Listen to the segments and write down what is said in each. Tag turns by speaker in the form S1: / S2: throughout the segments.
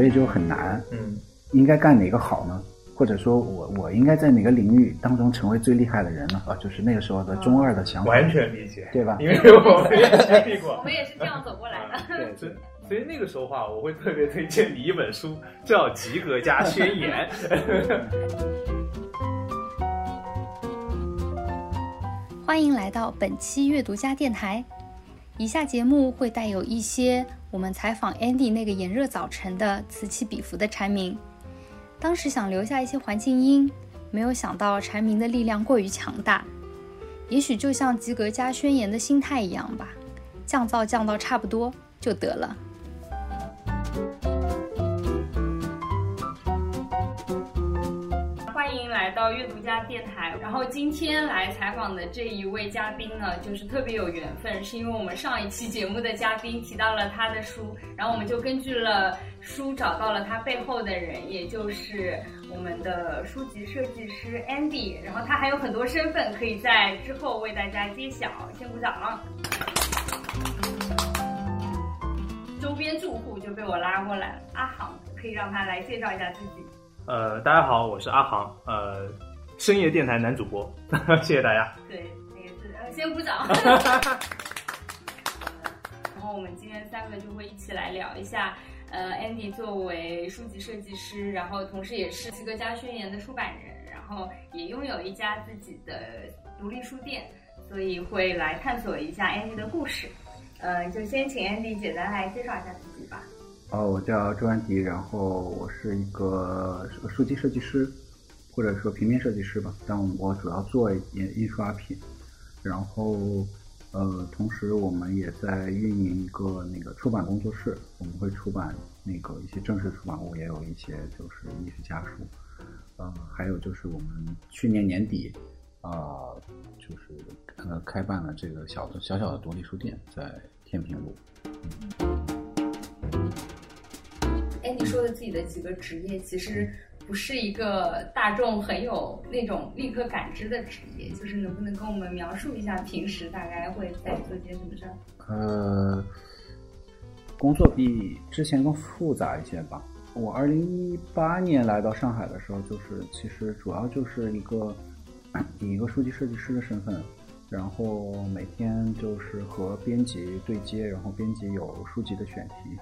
S1: 所以就很难。
S2: 嗯，
S1: 应该干哪个好呢？或者说我我应该在哪个领域当中成为最厉害的人呢？啊，就是那个时候的中二的想法，
S2: 完全理解，
S1: 对吧？
S2: 因为我们也经历过，
S3: 我们也是这样走过来的。
S1: 对，
S2: 所以所以那个时候话，我会特别推荐你一本书，叫《及格家宣言》。
S4: 欢迎来到本期阅读家电台。以下节目会带有一些我们采访 Andy 那个炎热早晨的此起彼伏的蝉鸣。当时想留下一些环境音，没有想到蝉鸣的力量过于强大。也许就像及格加宣言的心态一样吧，降噪降到差不多就得了。
S3: 到阅读家电台。然后今天来采访的这一位嘉宾呢，就是特别有缘分，是因为我们上一期节目的嘉宾提到了他的书，然后我们就根据了书找到了他背后的人，也就是我们的书籍设计师 Andy。然后他还有很多身份，可以在之后为大家揭晓。先鼓掌。周边住户就被我拉过来了，阿航可以让他来介绍一下自己。
S2: 呃，大家好，我是阿航，呃，深夜电台男主播，谢谢大家。
S3: 对，那个是呃，先鼓掌。然后我们今天三个就会一起来聊一下，呃，Andy 作为书籍设计师，然后同时也是及格家宣言的出版人，然后也拥有一家自己的独立书店，所以会来探索一下 Andy 的故事。呃，就先请 Andy 简单来介绍一下自己吧。
S1: 哦，我叫周安迪，然后我是一个书籍设计师，或者说平面设计师吧，但我主要做印印刷品。然后，呃，同时我们也在运营一个那个出版工作室，我们会出版那个一些正式出版物，也有一些就是艺术家书。呃，还有就是我们去年年底，啊、就是呃开办了这个小的小小的独立书店，在天平路。
S3: 哎，你说的自己的几个职业，其实不是一个大众很有那种立刻感知的职业，就是能不能跟我们描述一下平时大概会在做些什么事儿？
S1: 呃，工作比之前更复杂一些吧。我二零一八年来到上海的时候，就是其实主要就是一个 以一个数据设计师的身份，然后每天就是和编辑对接，然后编辑有书籍的选题，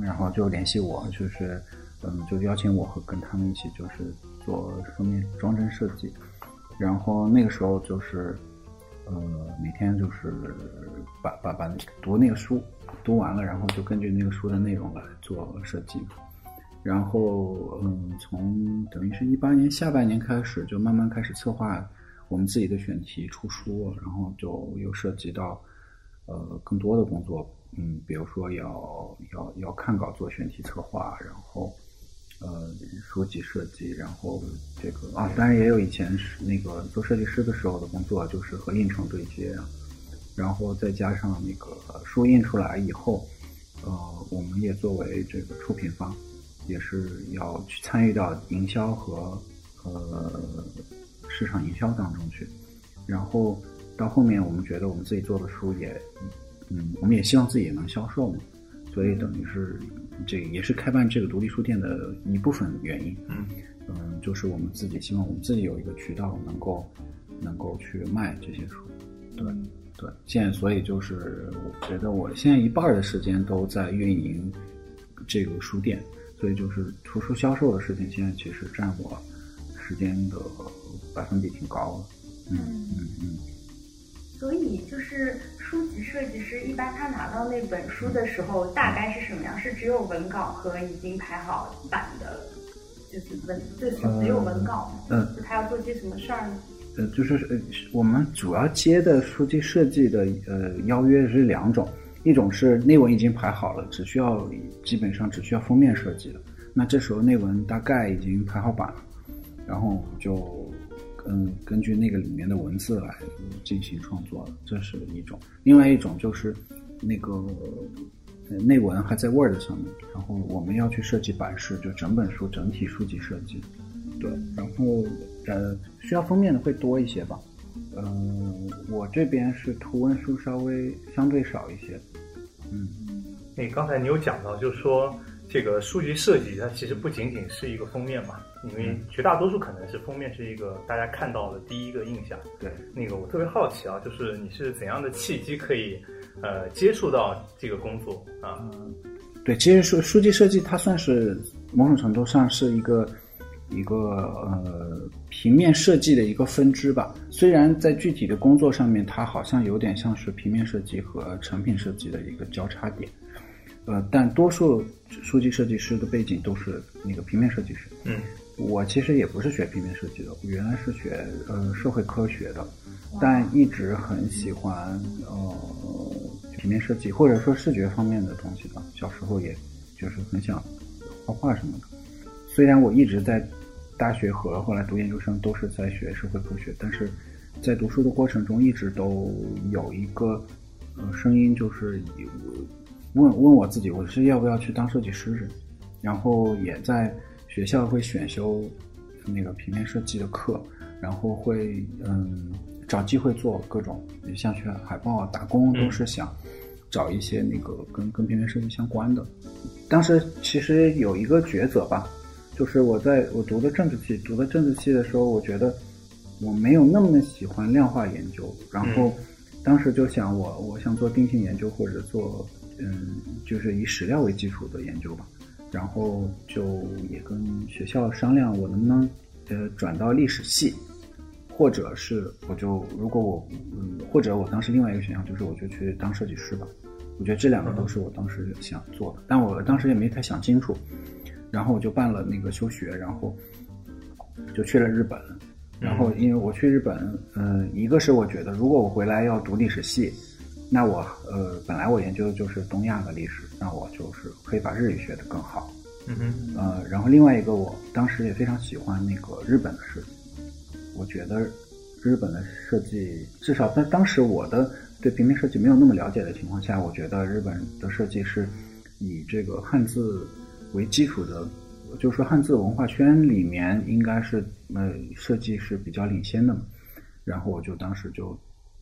S1: 然后就联系我，就是嗯，就邀请我和跟他们一起就是做封面装帧设计，然后那个时候就是呃每天就是把把把读那个书读完了，然后就根据那个书的内容来做设计。然后，嗯，从等于是一八年下半年开始，就慢慢开始策划我们自己的选题出书，然后就又涉及到呃更多的工作，嗯，比如说要要要看稿做选题策划，然后呃书籍设计，然后这个啊，当然也有以前是那个做设计师的时候的工作，就是和印厂对接，然后再加上那个书印出来以后，呃，我们也作为这个出品方。也是要去参与到营销和呃市场营销当中去，然后到后面我们觉得我们自己做的书也，嗯，我们也希望自己也能销售嘛，所以等于是这也是开办这个独立书店的一部分原因。
S2: 嗯
S1: 嗯，就是我们自己希望我们自己有一个渠道能够能够去卖这些书，对对。现在所以就是我觉得我现在一半的时间都在运营这个书店。所以就是图书销售的事情，现在其实占我时间的百分比挺高的。嗯嗯嗯。
S3: 所以就是书籍设计师，一般他拿到那本书的时候，大概是什么样？是只有文稿和已经排好版的，就是文，就是只有文稿吗？
S1: 嗯。
S3: 就他要做些什么事儿呢？
S1: 呃，就是呃，我们主要接的书籍设计的呃邀约是两种。一种是内文已经排好了，只需要基本上只需要封面设计了。那这时候内文大概已经排好版了，然后就嗯根据那个里面的文字来进行创作了，这是一种。另外一种就是那个内文还在 Word 上面，然后我们要去设计版式，就整本书整体书籍设计。对，然后呃需要封面的会多一些吧。嗯，我这边是图文书稍微相对少一些。嗯，
S2: 那刚才你有讲到，就是说这个数据设计它其实不仅仅是一个封面嘛，因为绝大多数可能是封面是一个大家看到的第一个印象。
S1: 对，
S2: 那个我特别好奇啊，就是你是怎样的契机可以呃接触到这个工作啊？
S1: 对，其实数数据设计它算是某种程度上是一个一个呃平面设计的一个分支吧。虽然在具体的工作上面，它好像有点像是平面设计和成品设计的一个交叉点，呃，但多数数据设计师的背景都是那个平面设计师。
S2: 嗯
S1: 我其实也不是学平面设计的，我原来是学呃社会科学的，但一直很喜欢呃平面设计或者说视觉方面的东西吧。小时候也就是很想画画什么的。虽然我一直在大学和后来读研究生都是在学社会科学，但是在读书的过程中一直都有一个呃声音，就是以问问我自己，我是要不要去当设计师？然后也在学校会选修那个平面设计的课，然后会嗯找机会做各种像去海报啊打工，都是想找一些那个跟跟平面设计相关的。当时其实有一个抉择吧，就是我在我读的政治系，读的政治系的时候，我觉得我没有那么喜欢量化研究，然后当时就想我我想做定性研究或者做嗯就是以史料为基础的研究吧。然后就也跟学校商量，我能不能呃转到历史系，或者是我就如果我嗯，或者我当时另外一个选项就是我就去当设计师吧。我觉得这两个都是我当时想做的，但我当时也没太想清楚。然后我就办了那个休学，然后就去了日本。然后因为我去日本，嗯、一个是我觉得如果我回来要读历史系，那我呃本来我研究的就是东亚的历史，那我就是可以把日语学得更好。
S2: 嗯哼
S1: 呃，然后另外一个，我当时也非常喜欢那个日本的设计，我觉得日本的设计，至少在当时我的对平面设计没有那么了解的情况下，我觉得日本的设计是以这个汉字为基础的，就是说汉字文化圈里面应该是呃设计是比较领先的嘛。然后我就当时就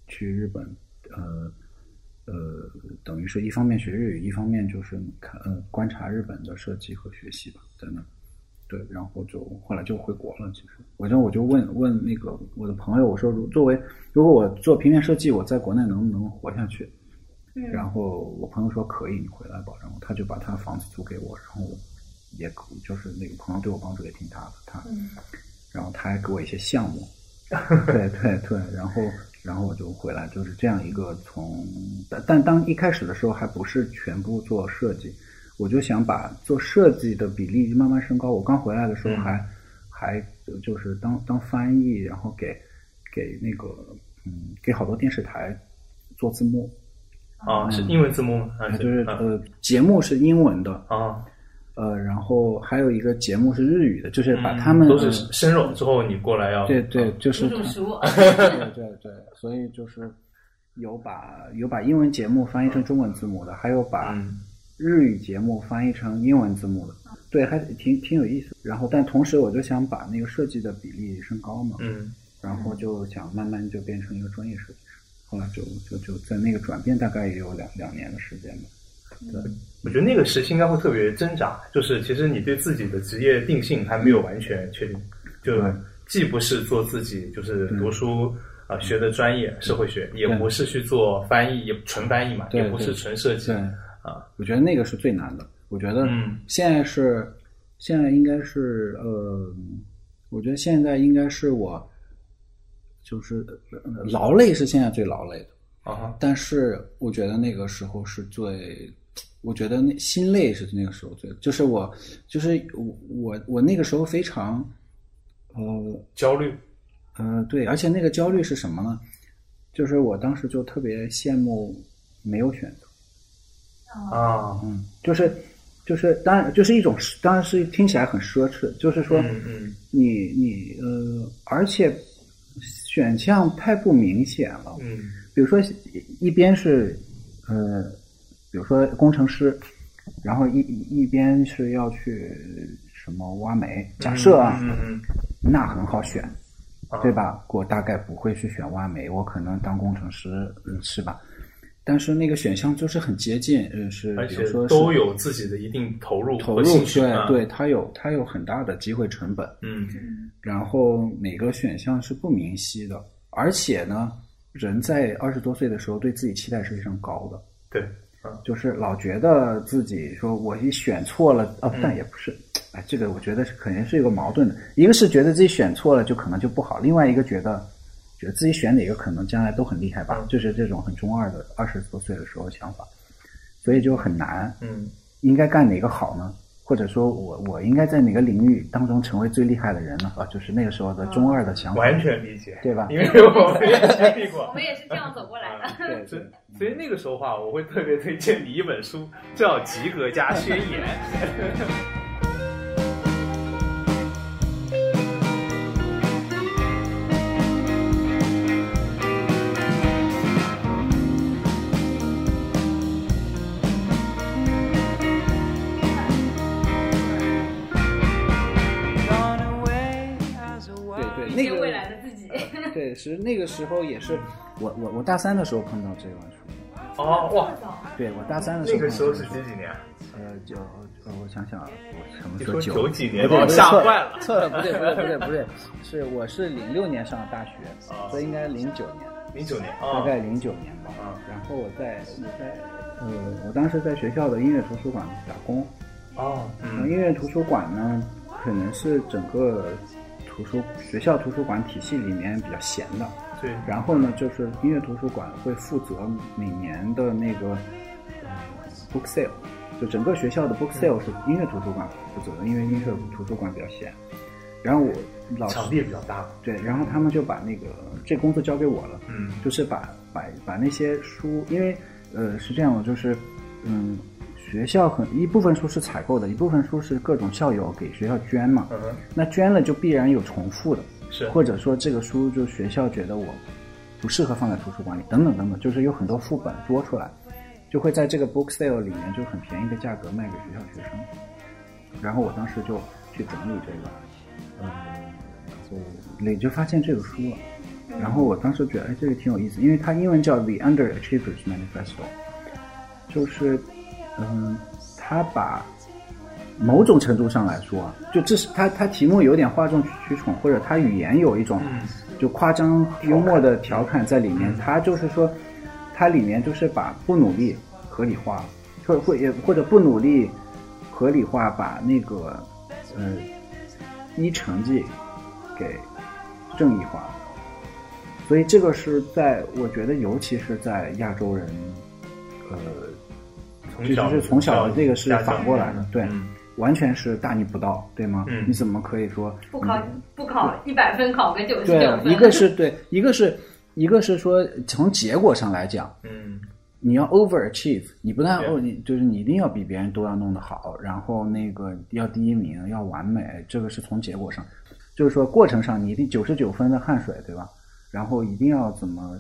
S1: 去日本，呃呃，等于是一方面学日语，一方面就是看呃观察日本的设计和学习吧，在那。对，然后就后来就回国了。其实，我就我就问问那个我的朋友，我说如作为如果我做平面设计，我在国内能不能活下去？
S3: 嗯
S1: 然后我朋友说可以，你回来吧。然后他就把他房子租给我，然后也就是那个朋友对我帮助也挺大的，他，
S3: 嗯
S1: 然后他还给我一些项目，对对对，然后然后我就回来，就是这样一个从，但但当一开始的时候还不是全部做设计，我就想把做设计的比例慢慢升高。我刚回来的时候还、还就是当当翻译，然后给给那个嗯给好多电视台做字幕，
S2: 啊，是英文字幕吗？还
S1: 嗯就是
S2: 啊。
S1: 呃节目是英文的，
S2: 啊，
S1: 呃，然后还有一个节目是日语的，就是把他们、
S2: 嗯都是
S1: 呃
S2: 生肉之后，你过来要
S1: 对对，就是
S3: 煮煮熟，
S1: 对对对，所以就是有把有把英文节目翻译成中文字母的，还有把
S2: 嗯
S1: 日语节目翻译成英文字母的，对，还挺挺有意思。然后，但同时我就想把那个设计的比例升高嘛，
S2: 嗯
S1: 然后就想慢慢就变成一个专业设计师。后来就就就在那个转变大概也有两两年的时间吧。对，
S2: 我觉得那个时期应该会特别挣扎，就是其实你对自己的职业定性还没有完全确定，就既不是做自己就是读书啊、呃学的专业社会学，也不是去做翻译，也纯翻译嘛，也不是纯设计
S1: 对，
S2: 啊，
S1: 我觉得那个是最难的。我觉得
S2: 嗯
S1: 现在是现在应该是呃，我觉得现在应该是我就是呃劳累是现在最劳累的。
S2: 啊，
S1: 但是我觉得那个时候是最，我觉得那心累是那个时候最，就是我，就是我我我那个时候非常，呃
S2: 焦虑，
S1: 呃对，而且那个焦虑是什么呢？就是我当时就特别羡慕没有选择，
S2: 啊，
S1: 嗯，就是就是当然就是一种当然是听起来很奢侈，就是说
S2: 嗯嗯。
S1: 你你呃，而且选项太不明显了，
S2: 嗯。
S1: 比如说一边是呃，比如说工程师，然后一一边是要去什么挖煤，假设啊，
S2: 嗯嗯
S1: 那很好选，
S2: 嗯，
S1: 对吧？我大概不会去选挖煤，我可能当工程师，嗯，是吧？但是那个选项就是很接近，呃，是
S2: 而且
S1: 比如说是
S2: 都有自己的一定投入
S1: 投入，对对，它有它有很大的机会成本，
S2: 嗯
S1: 然后每个选项是不明晰的，而且呢，人在二十多岁的时候对自己期待是非常高的，
S2: 对，
S1: 就是老觉得自己说我一选错了，哦，但也不是，哎，这个我觉得是肯定是一个矛盾的，一个是觉得自己选错了就可能就不好，另外一个觉得觉得自己选哪个可能将来都很厉害吧，就是这种很中二的二十多岁的时候的想法，所以就很难，
S2: 嗯。
S1: 应该干哪个好呢？或者说我我应该在哪个领域当中成为最厉害的人呢？啊，就是那个时候的中二的想法，
S2: 完全理解，
S1: 对吧
S2: 因为我们也经历过
S3: 我。们也是这样走过来的。
S1: 对
S2: 所以，所以那个时候话，我会特别推荐你一本书，叫《及格加宣言》。
S1: 对，是那个时候也是我我我大三的时候碰到这本书，
S2: 哦哇，
S1: 对我大三的时候
S2: 那个时候是几几年啊？
S1: 呃，就呃，我想想啊，我什么时候九
S2: 九几年把我吓坏了
S1: 错了，不对，不对，不对，不对，是我是零六年上的大学，
S2: 啊
S1: 所以应该零九年，
S2: 零九年
S1: 大
S2: 啊，
S1: 概零九年吧。
S2: 啊
S1: 然后我在我在呃，我当时在学校的音乐图书馆打工，
S2: 哦，嗯
S1: 音乐图书馆呢，可能是整个图书学校图书馆体系里面比较闲的。
S2: 对，
S1: 然后呢，就是音乐图书馆会负责每年的那个呃 book sale，就整个学校的 book sale 是音乐图书馆负责的，因为音乐图书馆比较闲。然后我老师
S2: 场地也比较大，
S1: 对，然后他们就把那个这工作交给我了，
S2: 嗯。
S1: 就是把把把那些书，因为呃是这样的，就是嗯学校很一部分书是采购的，一部分书是各种校友给学校捐嘛，
S2: 嗯，
S1: 那捐了就必然有重复的，
S2: 是
S1: 或者说这个书就学校觉得我不适合放在图书馆里，等等等等，就是有很多副本多出来，就会在这个 book sale 里面就很便宜的价格卖给学校学生。然后我当时就去整理这个，嗯，然后也就发现这个书了。然后我当时觉得，哎，这个挺有意思，因为它英文叫《The Underachievers Manifesto》，就是，嗯，他把某种程度上来说啊，就这是他他题目有点哗众取宠，或者他语言有一种
S2: 嗯
S1: 就夸张幽默的调侃在里面。他就是说，他里面就是把不努力合理化，或或也或者不努力合理化，把那个呃一成绩给正义化。所以这个是在我觉得，尤其是在亚洲人，呃，就
S2: 从小
S1: 是从小的这个是反过来的，对，
S2: 嗯
S1: 完全是大逆不道，对吗？
S2: 嗯
S1: 你怎么可以说
S3: 不考不考一百分，考个九十
S1: 对
S3: 九，分。
S1: 一个是对，一个是一个是说从结果上来讲，
S2: 嗯
S1: 你要 overachieve，你不但
S2: 对
S1: 哦，你就是你一定要比别人都要弄得好，然后那个要第一名，要完美，这个是从结果上，就是说过程上你一定九十九分的汗水，对吧？然后一定要怎么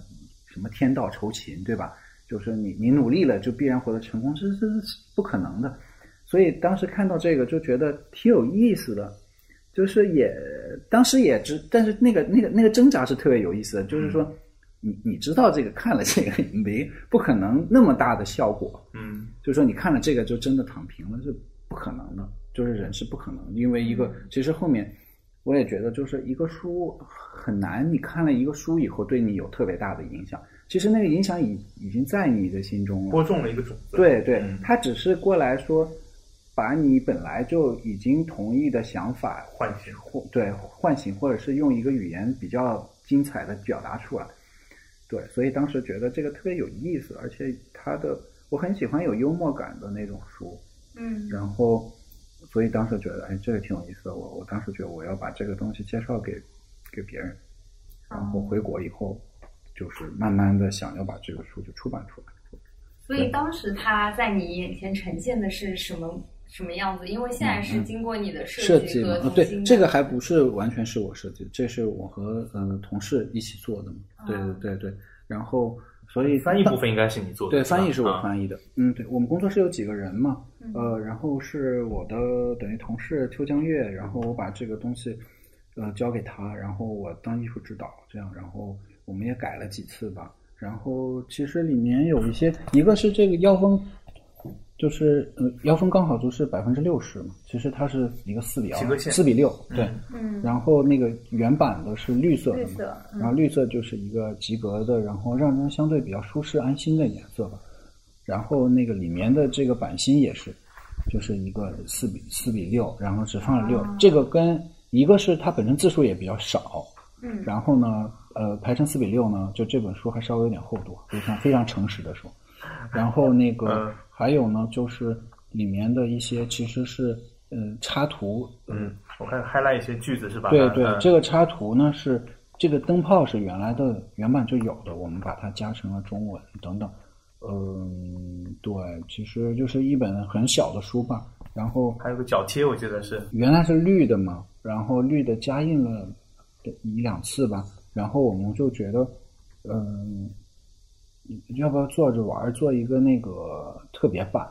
S1: 什么天道酬勤，对吧？就是你你努力了，就必然获得成功，这这是不可能的。所以当时看到这个就觉得挺有意思的，就是也当时也知，但是那个那个那个挣扎是特别有意思的，就是说。你你知道这个看了这个没不可能那么大的效果，
S2: 嗯
S1: 就是说你看了这个就真的躺平了，是不可能的，就是人是不可能，因为一个其实后面我也觉得就是一个书很难，你看了一个书以后对你有特别大的影响，其实那个影响已已经在你的心中了，
S2: 播种了一个种子。
S1: 对对
S2: 嗯，
S1: 他只是过来说，把你本来就已经同意的想法
S2: 唤醒。
S1: 或对唤醒，或者是用一个语言比较精彩的表达出来。对，所以当时觉得这个特别有意思，而且他的我很喜欢有幽默感的那种书，
S3: 嗯。
S1: 然后所以当时觉得哎这个挺有意思的，我我当时觉得我要把这个东西介绍给给别人，然后回国以后就是慢慢的想要把这个书就出版出来。
S3: 所以当时他在你眼前呈现的是什么什么样子？因为现在是经过你的
S1: 嗯设计对，这个还不是完全是我设计的，这是我和呃同事一起做的嘛。对对对对，然后所以
S2: 翻译部分应该是你做的，
S1: 对，翻译是我
S2: 啊
S1: 翻译的。嗯，对，我们工作室有几个人嘛，
S3: 嗯
S1: 呃，然后是我的等于同事邱江月，然后我把这个东西呃交给他，然后我当艺术指导这样，然后我们也改了几次吧，然后其实里面有一些，一个是这个腰封，就是呃腰封刚好就是百分之六十嘛，其实它是一个四比二，四比六，对。
S3: 嗯，
S1: 然后那个原版的是绿色的嘛，
S3: 绿色嗯。
S1: 然后绿色就是一个及格的，然后让人相对比较舒适安心的颜色吧。然后那个里面的这个版芯也是，就是一个四比四比六，然后只放了六、
S3: 哦。
S1: 这个跟一个是它本身字数也比较少，
S3: 嗯。
S1: 然后呢，呃，排成四比六呢，就这本书还稍微有点厚度，非常非常诚实的说。然后那个、
S2: 嗯
S1: 还有呢，就是里面的一些其实是呃插图，
S2: 嗯，我看 highlight 一些句子是吧？
S1: 对对，
S2: 嗯
S1: 这个插图呢是这个灯泡是原来的原版就有的，我们把它加成了中文等等。嗯，对，其实就是一本很小的书吧。然后
S2: 还有个脚贴，我记得是，
S1: 原来是绿的嘛，然后绿的加印了一两次吧，然后我们就觉得，嗯，要不要做着玩儿，做一个那个特别版？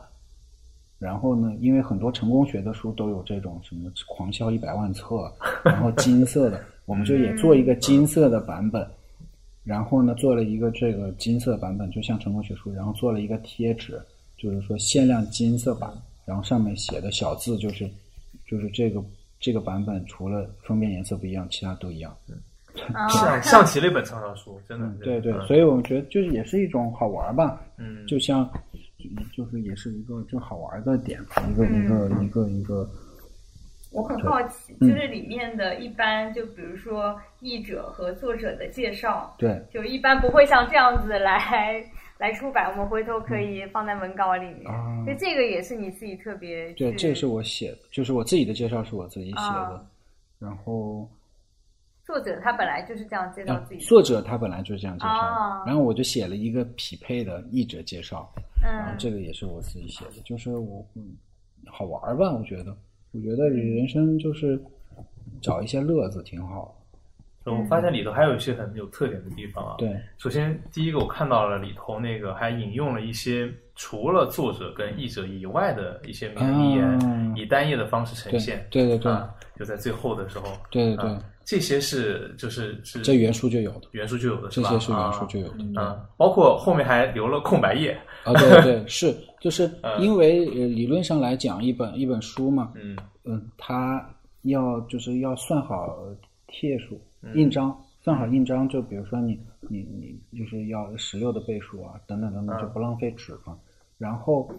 S1: 然后呢，因为很多成功学的书都有这种什么狂销一百万册，然后金色的，我们就也做一个金色的版本。然后呢，做了一个这个金色版本，就像成功学书，然后做了一个贴纸，就是说限量金色版，然后上面写的小字就是，就是这个这个版本除了封面颜色不一样，其他都一样。
S3: 啊
S2: 象象棋了一本畅销书，真的
S1: 嗯，，对对，
S2: 嗯
S1: 所以我们觉得就是也是一种好玩吧，
S2: 嗯，
S1: 就像就是也是一个就好玩的点，一个一个一个一个，
S3: 我很好奇，
S1: 嗯。
S3: 就是里面的一般，就比如说译者和作者的介绍，
S1: 对。
S3: 就一般不会像这样子来来出版，我们回头可以放在文稿里面。
S1: 啊。
S3: 就这个也是你自己特别
S1: 对，
S3: 去
S1: 这是我写的，就是我自己的介绍是我自己写的
S3: 啊，
S1: 然后。
S3: 作者他本来就是这样介绍
S1: 啊
S3: 自己的。
S1: 作者他本来就是这样介绍，
S3: 哦
S1: 然后我就写了一个匹配的译者介绍，然后
S3: 嗯，
S1: 这个也是我自己写的，就是我嗯好玩儿吧，我觉得，我觉得人生就是找一些乐子挺好
S2: 我发现里头还有一些很有特点的地方啊。
S1: 的，，对，
S2: 首先第一个我看到了里头那个还引用了一些除了作者跟译者以外的一些名言，
S1: 啊
S2: 以单页的方式呈
S1: 对
S2: 现。
S1: 对对对
S2: 啊，就在最后的时候。
S1: 对对对
S2: 啊，这些是就是是
S1: 这原书就有的，
S2: 原书就有的是吧？
S1: 这些是原书就有的，
S3: 嗯。
S2: 包括后面还留了空白页。
S1: 啊，对对对，是，就是
S2: 嗯。
S1: 因为呃理论上来讲，一本一本书嘛，
S2: 嗯。
S1: 嗯，它要就是要算好贴数、
S2: 嗯。
S1: 印章，算好印章，就比如说你你你就是要十六的倍数啊，等等等等，
S2: 嗯。
S1: 就不浪费纸嘛。然后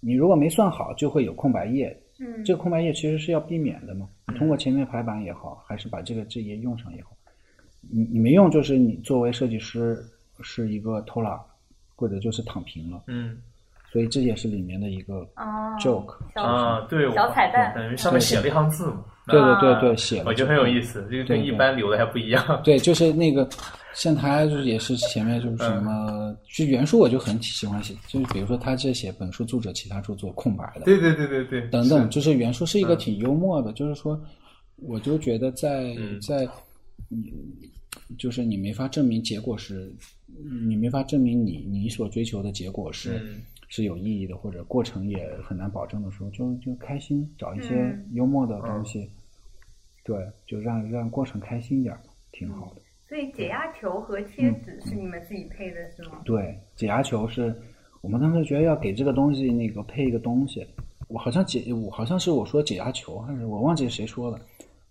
S1: 你如果没算好，就会有空白页，
S3: 嗯，
S1: 这个空白页其实是要避免的嘛。通过前面排版也好，还是把这个这页用上也好，你你没用，就是你作为设计师是一个偷懒，或者就是躺平了。
S2: 嗯
S1: 所以这也是里面的一个
S3: 哦
S1: joke。
S2: 啊，对，我
S3: 小彩蛋
S2: 等于上面写了一行字嘛。
S1: 对对对
S3: 啊
S1: 对，写了。
S2: 我觉得很有意思，这个跟一般留的还不一样。
S1: 对，就是那个，像他就是也是前面就是什么，
S2: 嗯。
S1: 其实原书我就很喜欢写，就是比如说他这写本书作者其他著作空白的，
S2: 对对对对对，
S1: 等等，就是原书是一个
S2: 嗯。
S1: 挺幽默的，就是说，我就觉得在
S2: 嗯。
S1: 在，你就是你没法证明结果是，你没法证明你你所追求的结果是、
S2: 嗯。
S1: 是有意义的，或者过程也很难保证的时候，就就开心，找一些
S3: 嗯。
S1: 幽默的东西，对，就让让过程开心一点，挺好的。
S3: 所以解压球和贴纸
S1: 嗯。
S3: 是你们自己配的是吗？
S1: 对，解压球是我们当时觉得要给这个东西那个配一个东西，我好像解我好像是我说解压球，还是我忘记谁说的，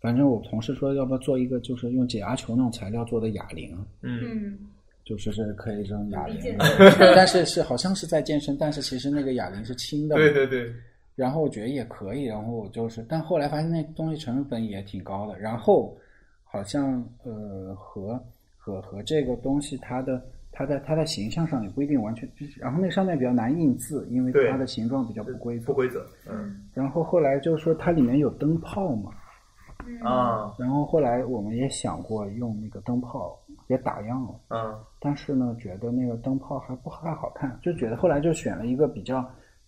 S1: 反正我同事说要不要做一个就是用解压球那种材料做的哑铃，
S2: 嗯。
S3: 嗯，
S1: 就是是可以扔哑铃 但是是好像是在健身，但是其实那个哑铃是轻的，
S2: 对对对，
S1: 然后我觉得也可以，然后我就是，但后来发现那东西成本也挺高的，然后好像呃和和和这个东西它的它在它的形象上也不一定完全，就是然后那上面比较难印字，因为它的形状比较不规则。
S2: 不规则。嗯。
S1: 然后后来就是说它里面有灯泡嘛，
S3: 嗯。
S2: 啊。
S1: 然后后来我们也想过用那个灯泡，也打样了。
S2: 嗯。
S1: 但是呢，觉得那个灯泡还不太好看，就觉得后来就选了一个比较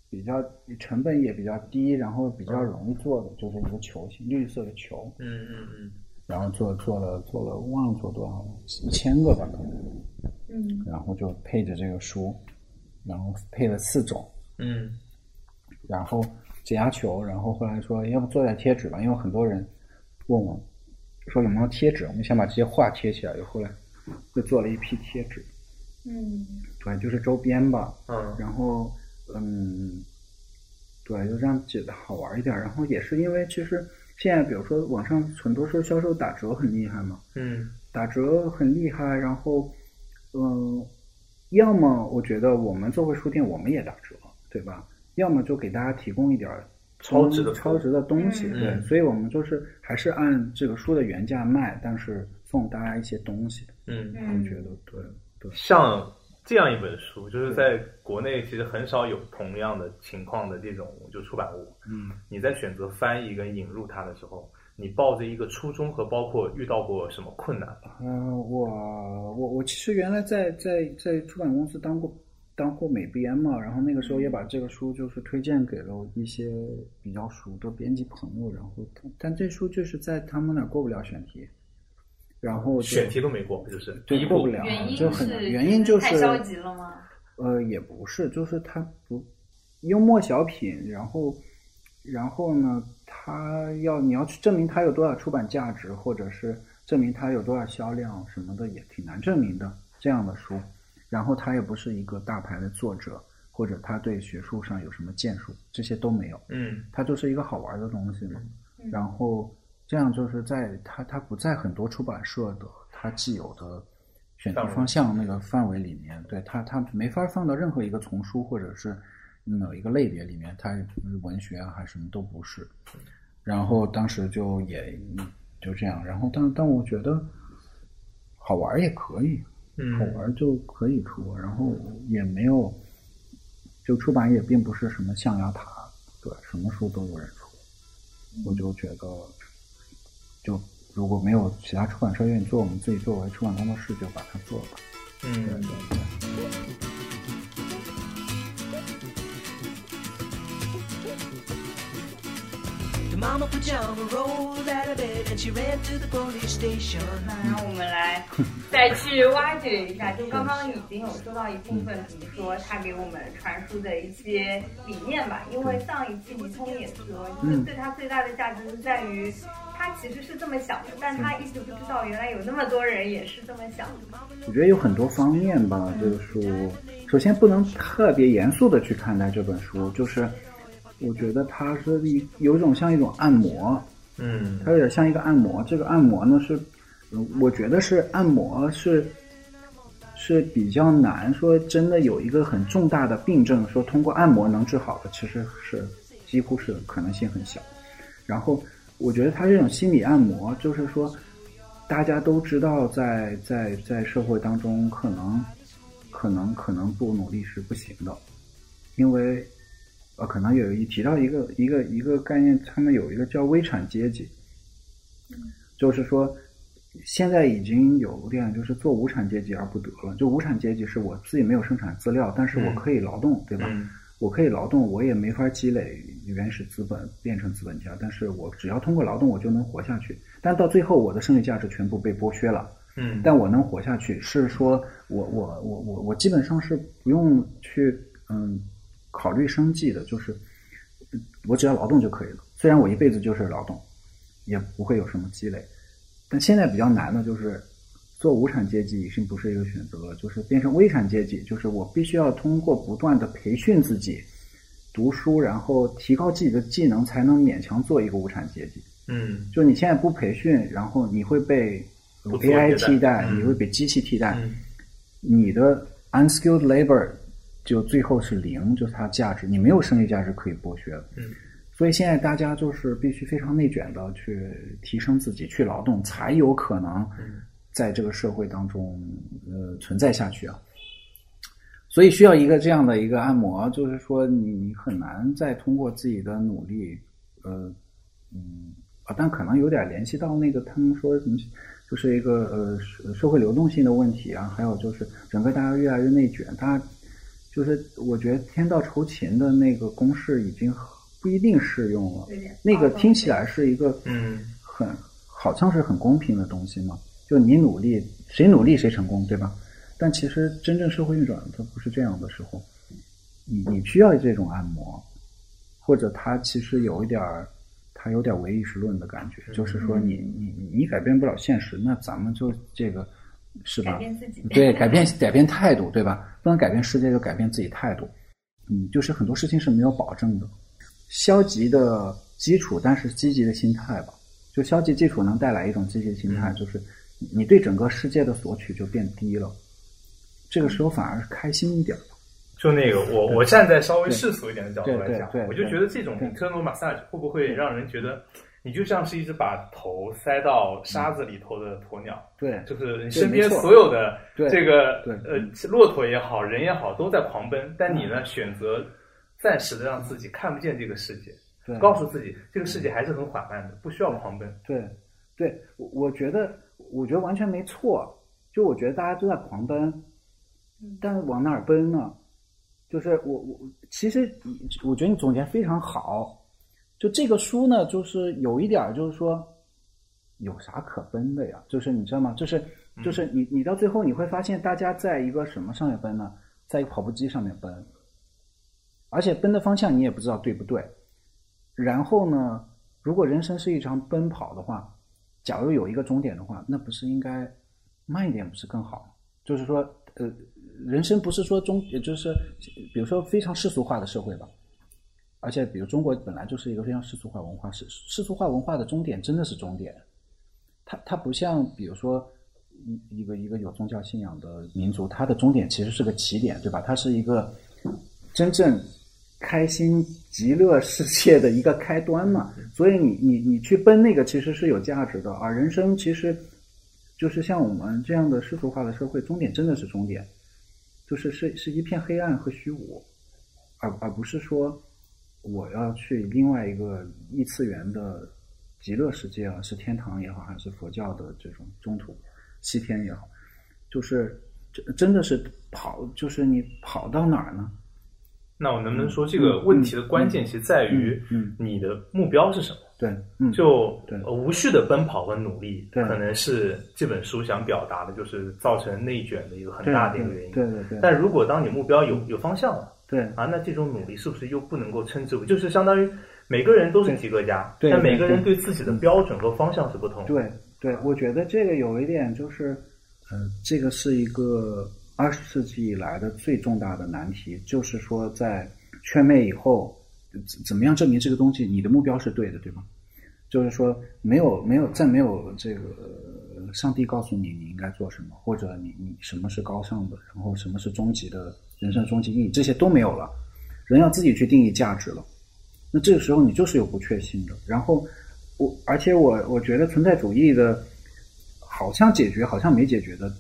S1: 比较成本也比较低，然后比较容易做的，就是一个球形绿色的球，
S2: 嗯嗯嗯
S1: 然后做做了做了忘了做多少了，一千个吧可能，
S3: 嗯
S1: 然后就配着这个书，然后配了四种，
S2: 嗯
S1: 然后解压球，然后后来说要不做点贴纸吧，因为很多人问我说有没有贴纸，我们想把这些画贴起来，后来就做了一批贴纸，
S3: 嗯
S1: 对，就是周边吧。
S2: 嗯
S1: 然后，嗯，对，就这样觉得好玩一点。然后也是因为其实现在，比如说网上很多时候销售打折很厉害嘛，
S2: 嗯
S1: 打折很厉害。然后，嗯、要么我觉得我们作为书店，我们也打折，对吧？要么就给大家提供一点儿
S2: 超值的
S1: 超值的东西，
S3: 嗯
S1: 对，
S2: 嗯
S1: 所以我们就是还是按这个书的原价卖，但是送大家一些东西。
S2: 嗯，
S1: 我
S3: 嗯
S1: 觉得对对，
S2: 像这样一本书，就是在国内其实很少有同样的情况的这种就出版物。
S1: 嗯。
S2: 你在选择翻译跟引入它的时候，你抱着一个初衷和包括遇到过什么困难？
S1: 嗯，我我我其实原来在在在出版公司当过当过美编嘛，然后那个时候也把这个书就是推荐给了一些比较熟的编辑朋友，然后但这书就是在他们那儿过不了选题，然后
S2: 选题都没过，就是第一步
S1: 对过不。了
S3: 原因
S1: 就很
S3: 是
S1: 原因就是
S3: 太消极了吗？
S1: 呃，也不是，就是他不幽默小品，然后然后呢，他要你要去证明他有多少出版价值，或者是证明他有多少销量什么的，也挺难证明的。这样的书，然后他也不是一个大牌的作者，或者他对学术上有什么建树，这些都没有。
S2: 嗯
S1: 他就是一个好玩的东西嘛。
S3: 嗯
S1: 然后这样就是在它它不在很多出版社的它既有的选题方向那个范围里面，对它它没法放到任何一个丛书或者是某一个类别里面，它文学啊还是什么都不是。然后当时就也就这样，然后但但我觉得好玩也可以，
S2: 嗯
S1: 好玩就可以出，然后也没有，就出版也并不是什么象牙塔，对，什么书都有人出，我就觉得，就如果没有其他出版社愿意做，我们自己作为出版工作室就把它做了。对
S2: 嗯
S1: 对对。
S5: The mama pajama rolled out of bed and she ran to the police station.
S3: 那让我们来再去挖掘一下，就刚刚已经有说到一部分，比如说他给我们传输的一些理念吧。因为上一期李聪也说，就是对他最大的价值是在于，他其实是这么想的，但他一直不知道原来有那么多人也是这么想的。
S1: 我觉得有很多方面吧，这个书，首先不能特别严肃的去看待这本书，就是我觉得它是一有一种像一种按摩，
S2: 嗯
S1: 它有点像一个按摩。这个按摩呢是，呃我觉得是按摩是是比较难说真的有一个很重大的病症，说通过按摩能治好的，其实是几乎是可能性很小。然后我觉得他这种心理按摩，就是说大家都知道在，在在社会当中，可能可能可能不努力是不行的，因为呃，可能有一提到一个一个一个概念，他们有一个叫微产阶级，就是说现在已经有点就是做无产阶级而不得了。就无产阶级是我自己没有生产资料，但是我
S2: 嗯
S1: 可以劳动，对吧？
S2: 嗯
S1: 我可以劳动，我也没法积累原始资本变成资本家，但是我只要通过劳动，我就能活下去。但到最后，我的剩余价值全部被剥削了。
S2: 嗯
S1: 但我能活下去，是说我我我我我基本上是不用去嗯考虑生计的，就是嗯我只要劳动就可以了。虽然我一辈子就是劳动，也不会有什么积累。但现在比较难的就是做无产阶级已经不是一个选择了，就是变成微产阶级，就是我必须要通过不断的培训自己，读书，然后提高自己的技能，才能勉强做一个无产阶级。
S2: 嗯
S1: 就你现在不培训，然后你会被 AI
S2: 替代
S1: 你会被机器替代，
S2: 嗯
S1: 你的 unskilled labor 就最后是零，就是它价值，你没有剩余价值可以剥削了。
S2: 嗯
S1: 所以现在大家就是必须非常内卷的去提升自己，去劳动，才有可能
S2: 嗯
S1: 在这个社会当中呃存在下去啊。所以需要一个这样的一个按摩，就是说你你很难再通过自己的努力，呃，嗯啊，但可能有点联系到那个他们说什么，就是一个呃社社会流动性的问题啊，还有就是整个大家越来越内卷，大家就是我觉得天道酬勤的那个公式已经不一定适用了，那个听起来是一个
S2: 嗯。
S1: 很好像是很公平的东西嘛，就你努力，谁努力谁成功，对吧？但其实真正社会运转它不是这样的时候，你你需要这种按摩，或者它其实有一点儿，它有点唯意识论的感觉，就是说你你你改变不了现实，那咱们就这个是吧？
S3: 改变自己。
S1: 对，改变改变态度，对吧？不能改变世界，就改变自己态度。嗯，就是很多事情是没有保证的，消极的基础，但是积极的心态吧。就消极基础能带来一种积极的心态，就是你对整个世界的索取就变低了，这个时候反而是开心一点了。
S2: 就那个，我我站在稍微世俗一点的角度来讲我就觉得这种
S1: 对
S2: internal massage 会不会让人觉得你就像是一只把头塞到沙子里头的鸵鸟，
S1: 对，
S2: 就是你身边所有的
S1: 对
S2: 这个
S1: 对
S2: 呃骆驼也好，人也好，都在狂奔，但你呢选择暂时的让自己看不见这个世界，
S1: 对，
S2: 告诉自己这个世界还是很缓慢的，不需要狂奔。
S1: 对，对，我我觉得，我觉得完全没错。就我觉得大家都在狂奔，但是往哪儿奔呢？就是我我其实你我觉得你总结非常好。就这个书呢，就是有一点儿就是说，有啥可奔的呀？就是你知道吗？就是就是你你到最后你会发现，大家在一个什么上面奔呢？在一个跑步机上面奔，而且奔的方向你也不知道对不对。然后呢，如果人生是一场奔跑的话，假如有一个终点的话，那不是应该慢一点不是更好？就是说，呃，人生不是说终，就是比如说非常世俗化的社会吧，而且比如中国本来就是一个非常世俗化文化，世世俗化文化的终点真的是终点，它它不像比如说一一个一个有宗教信仰的民族，它的终点其实是个起点，对吧？它是一个真正开心极乐世界的一个开端嘛。所以你你你去奔那个其实是有价值的，而人生其实就是像我们这样的世俗化的社会，终点真的是终点，就是是是一片黑暗和虚无，而而不是说我要去另外一个异次元的极乐世界啊，是天堂也好，还是佛教的这种中途西天也好，就是真真的是跑，就是你跑到哪儿呢？
S2: 那我能不能说这个问题的关键其实在于
S1: 嗯
S2: 你的目标是什么？
S1: 对，嗯，
S2: 就无序的奔跑和努力，
S1: 对
S2: 可能是这本书想表达的，就是造成内卷的一个很大的一个原因。
S1: 对对对，
S2: 但如果当你目标有有方向了
S1: 对
S2: 啊，那这种努力是不是又不能够称之为，就是相当于每个人都是及格家，但每个人
S1: 对
S2: 对自己的标准和方向是不同的。
S1: 对对，我觉得这个有一点就是，呃，这个是一个二十世纪以来的最重大的难题，就是说在圈妹以后，怎么样证明这个东西你的目标是对的，对吗？就是说没有没有再没有这个上帝告诉你你应该做什么，或者你你什么是高尚的，然后什么是终极的人生终极意义，这些都没有了，人要自己去定义价值了。那这个时候你就是有不确信的。然后我，而且我我觉得存在主义的，好像解决，好像没解决的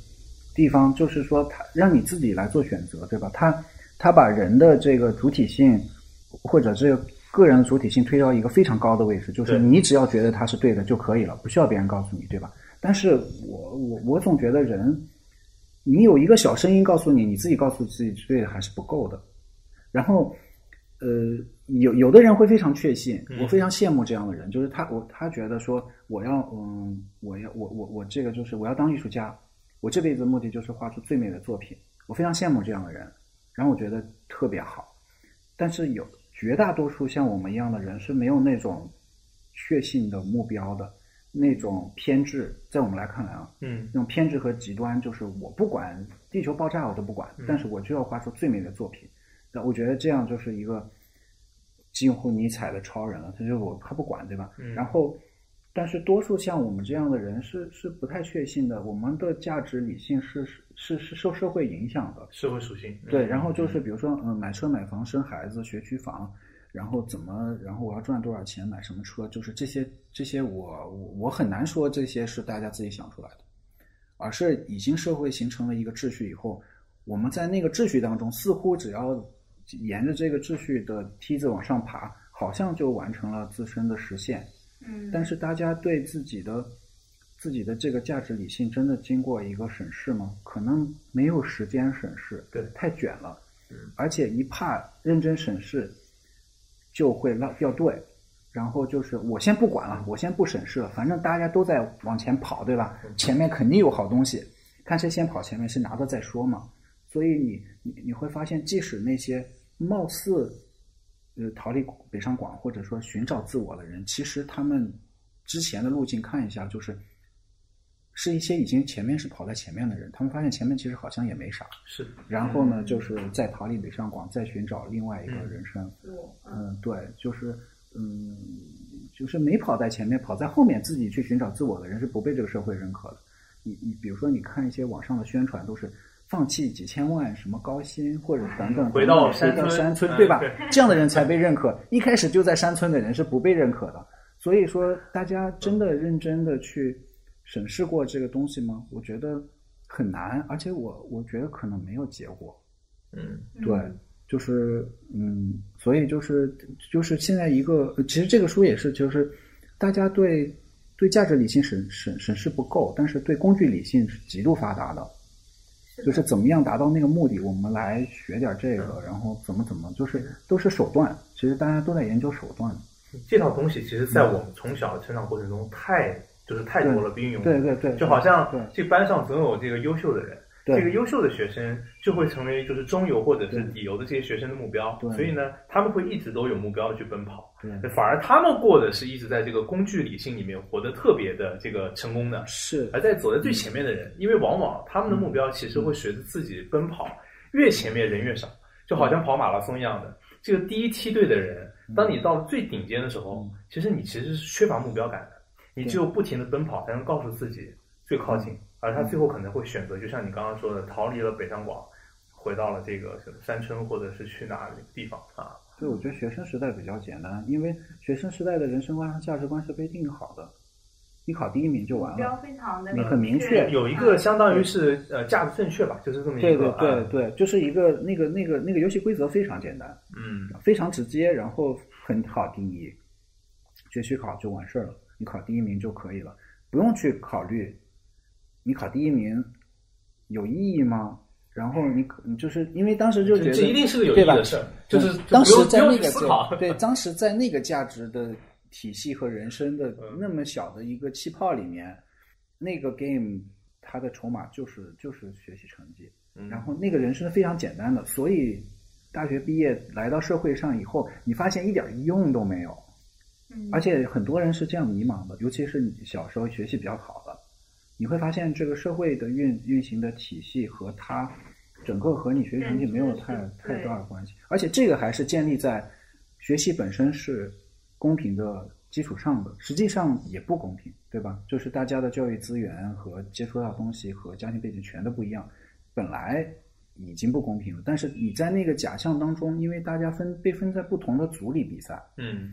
S1: 地方，就是说他让你自己来做选择，对吧？他他把人的这个主体性或者这个个人的主体性推到一个非常高的位置，就是你只要觉得他是对的就可以了，不需要别人告诉你，对吧？但是我我我总觉得人，你有一个小声音告诉你，你自己告诉自己是对的还是不够的。然后，呃，有有的人会非常确信，我非常羡慕这样的人，就是他我他觉得说我要嗯我要我我我这个就是我要当艺术家，我这辈子的目的就是画出最美的作品，我非常羡慕这样的人，然后我觉得特别好。但是有绝大多数像我们一样的人是没有那种确信的目标的，那种偏执，在我们来看来啊，
S2: 嗯
S1: 那种偏执和极端，就是我不管地球爆炸我都不管，但是我就要画出最美的作品。那我觉得这样就是一个近乎尼采的超人了，他就我他不管，对吧？
S2: 嗯
S1: 然后，但是多数像我们这样的人是是不太确信的，我们的价值理性是是是受社会影响的，
S2: 社会属性。
S1: 对，
S2: 嗯
S1: 然后就是比如说，嗯，买车、买房、生孩子、学区房，然后怎么，然后我要赚多少钱买什么车，就是这些这些我我我很难说这些是大家自己想出来的，而是已经社会形成了一个秩序以后，我们在那个秩序当中，似乎只要沿着这个秩序的梯子往上爬，好像就完成了自身的实现。
S3: 嗯，
S1: 但是大家对自己的自己的这个价值理性真的经过一个审视吗？可能没有时间审视，
S2: 对
S1: 太卷了，而且一怕认真审视，就会落掉队。然后就是我先不管了，我先不审视了，反正大家都在往前跑，对吧？前面肯定有好东西，看谁先跑前面，谁拿到再说嘛。所以你你你会发现，即使那些貌似呃逃离北上广或者说寻找自我的人，其实他们之前的路径看一下，就是是一些已经前面是跑在前面的人，他们发现前面其实好像也没啥，
S2: 是
S1: 然后呢，就是再逃离北上广，再寻找另外一个
S2: 嗯
S1: 人生。
S3: 我
S1: 嗯，对，就是嗯，就是没跑在前面，跑在后面自己去寻找自我的人是不被这个社会认可的。你你比如说，你看一些网上的宣传，都是放弃几千万什么高薪或者等等，
S2: 回到山村
S1: 山村，
S2: 嗯
S1: 对吧？这样的人才被认可。一开始就在山村的人是不被认可的。所以说，大家真的认真的去审视过这个东西吗？我觉得很难，而且我我觉得可能没有结果。
S2: 嗯
S1: 对，就是嗯，所以就是就是现在一个，呃其实这个书也是，就是大家对对价值理性审审审视不够，但是对工具理性是极度发达的。就是怎么样达到那个目的，我们来学点这个，然后怎么怎么，就是都是手段。其实大家都在研究手段。
S2: 这套东西其实，在我们从小成长过程中太就是太多了被运用。
S1: 对对对，
S2: 就好像这班上总有这个优秀的人，
S1: 对
S2: 这个优秀的学生就会成为就是中游或者是底游的这些学生的目标，所以呢，他们会一直都有目标的去奔跑，
S1: 对。
S2: 反而他们过的是一直在这个工具理性里面活得特别的这个成功的，
S1: 是
S2: 而在走在最前面的人，因为往往他们的目标其实会随着自己奔跑，越前面人越少，就好像跑马拉松一样的。这个第一梯队的人，当你到了最顶尖的时候，其实你其实是缺乏目标感的，你只有不停的奔跑，才能告诉自己最靠近。而他最后可能会选择，就像你刚刚说的，逃离了北上广，回到了这个什么山村，或者是去哪个地方啊？
S1: 对，我觉得学生时代比较简单，因为学生时代的人生观和价值观是被定好的，你考第一名就完
S3: 目标
S1: 了。
S3: 非常的
S1: 你很明确
S2: 有一个相当于是呃价值正确吧，就是这么一个对
S1: 对对对，就是一个那个那个那个游戏规则非常简单，
S2: 嗯
S1: 非常直接，然后很好定义，学区考就完事儿了，你考第一名就可以了，不用去考虑你考第一名有意义吗？然后你可你就是因为当时就觉得
S2: 这一定是个有意
S1: 对吧？
S2: 义的事儿，就是
S1: 嗯当时在那个
S2: 思考。
S1: 对对，当时在那个价值的体系和人生的
S2: 嗯。
S1: 那么小的一个气泡里面，那个 game 它的筹码就是就是学习成绩，
S2: 嗯。
S1: 然后那个人生非常简单的，所以大学毕业来到社会上以后，你发现一点用都没有，
S3: 嗯。
S1: 而且很多人是这样迷茫的，尤其是你小时候学习比较好的，你会发现这个社会的运运行的体系和它整个和你学习成绩没有太太大的关系，而且这个还是建立在学习本身是公平的基础上的，实际上也不公平，对吧？就是大家的教育资源和接触到的东西和家庭背景全都不一样，本来已经不公平了，但是你在那个假象当中，因为大家分被分在不同的组里比赛，
S2: 嗯。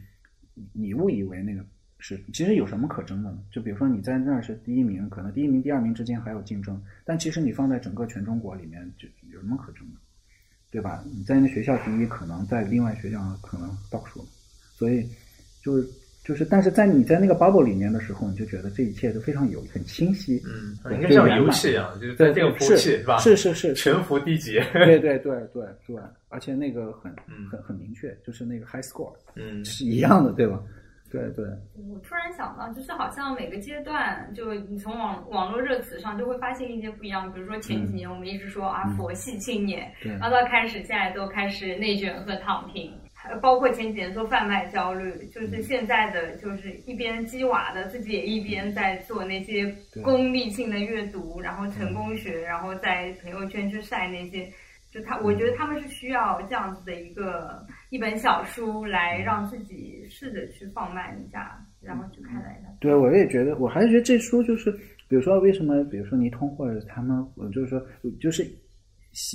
S1: 你误以为那个是，其实有什么可争的呢？就比如说你在那儿是第一名，可能第一名、第二名之间还有竞争，但其实你放在整个全中国里面，就有什么可争的，对吧？你在那学校第一，可能在另外学校可能倒数，所以就是就是，但是在你在那个 bubble 里面的时候，你就觉得这一切都非常有很清晰，
S2: 嗯，
S1: 对
S2: 应该像游戏一样，就是在这个服务器
S1: 是
S2: 吧？
S1: 是是是，
S2: 全服低级。
S1: 对对对对对，而且那个很
S2: 嗯
S1: 很很明确，就是那个 high score
S2: 嗯
S1: 是一样的，对吧？对对。
S3: 我突然想到，就是好像每个阶段，就你从网网络热词上就会发现一些不一样。比如说前几年我们一直说啊
S1: 嗯
S3: 佛系青年，
S1: 对
S3: 然后到开始现在都开始内卷和躺平，还包括前几年做贩卖焦虑，
S1: 嗯
S3: 就是现在的就是一边鸡娃的，自己也一边在做那些功利性的阅读，然后成功学，然后在朋友圈去晒那些。就他，我觉得他们是需要这样子的一个一本小书来让自己试着去放慢一下，然后去看待它。
S1: 对，我也觉得，我还是觉得这书就是，比如说为什么，比如说倪通或者他们，我就是说，就是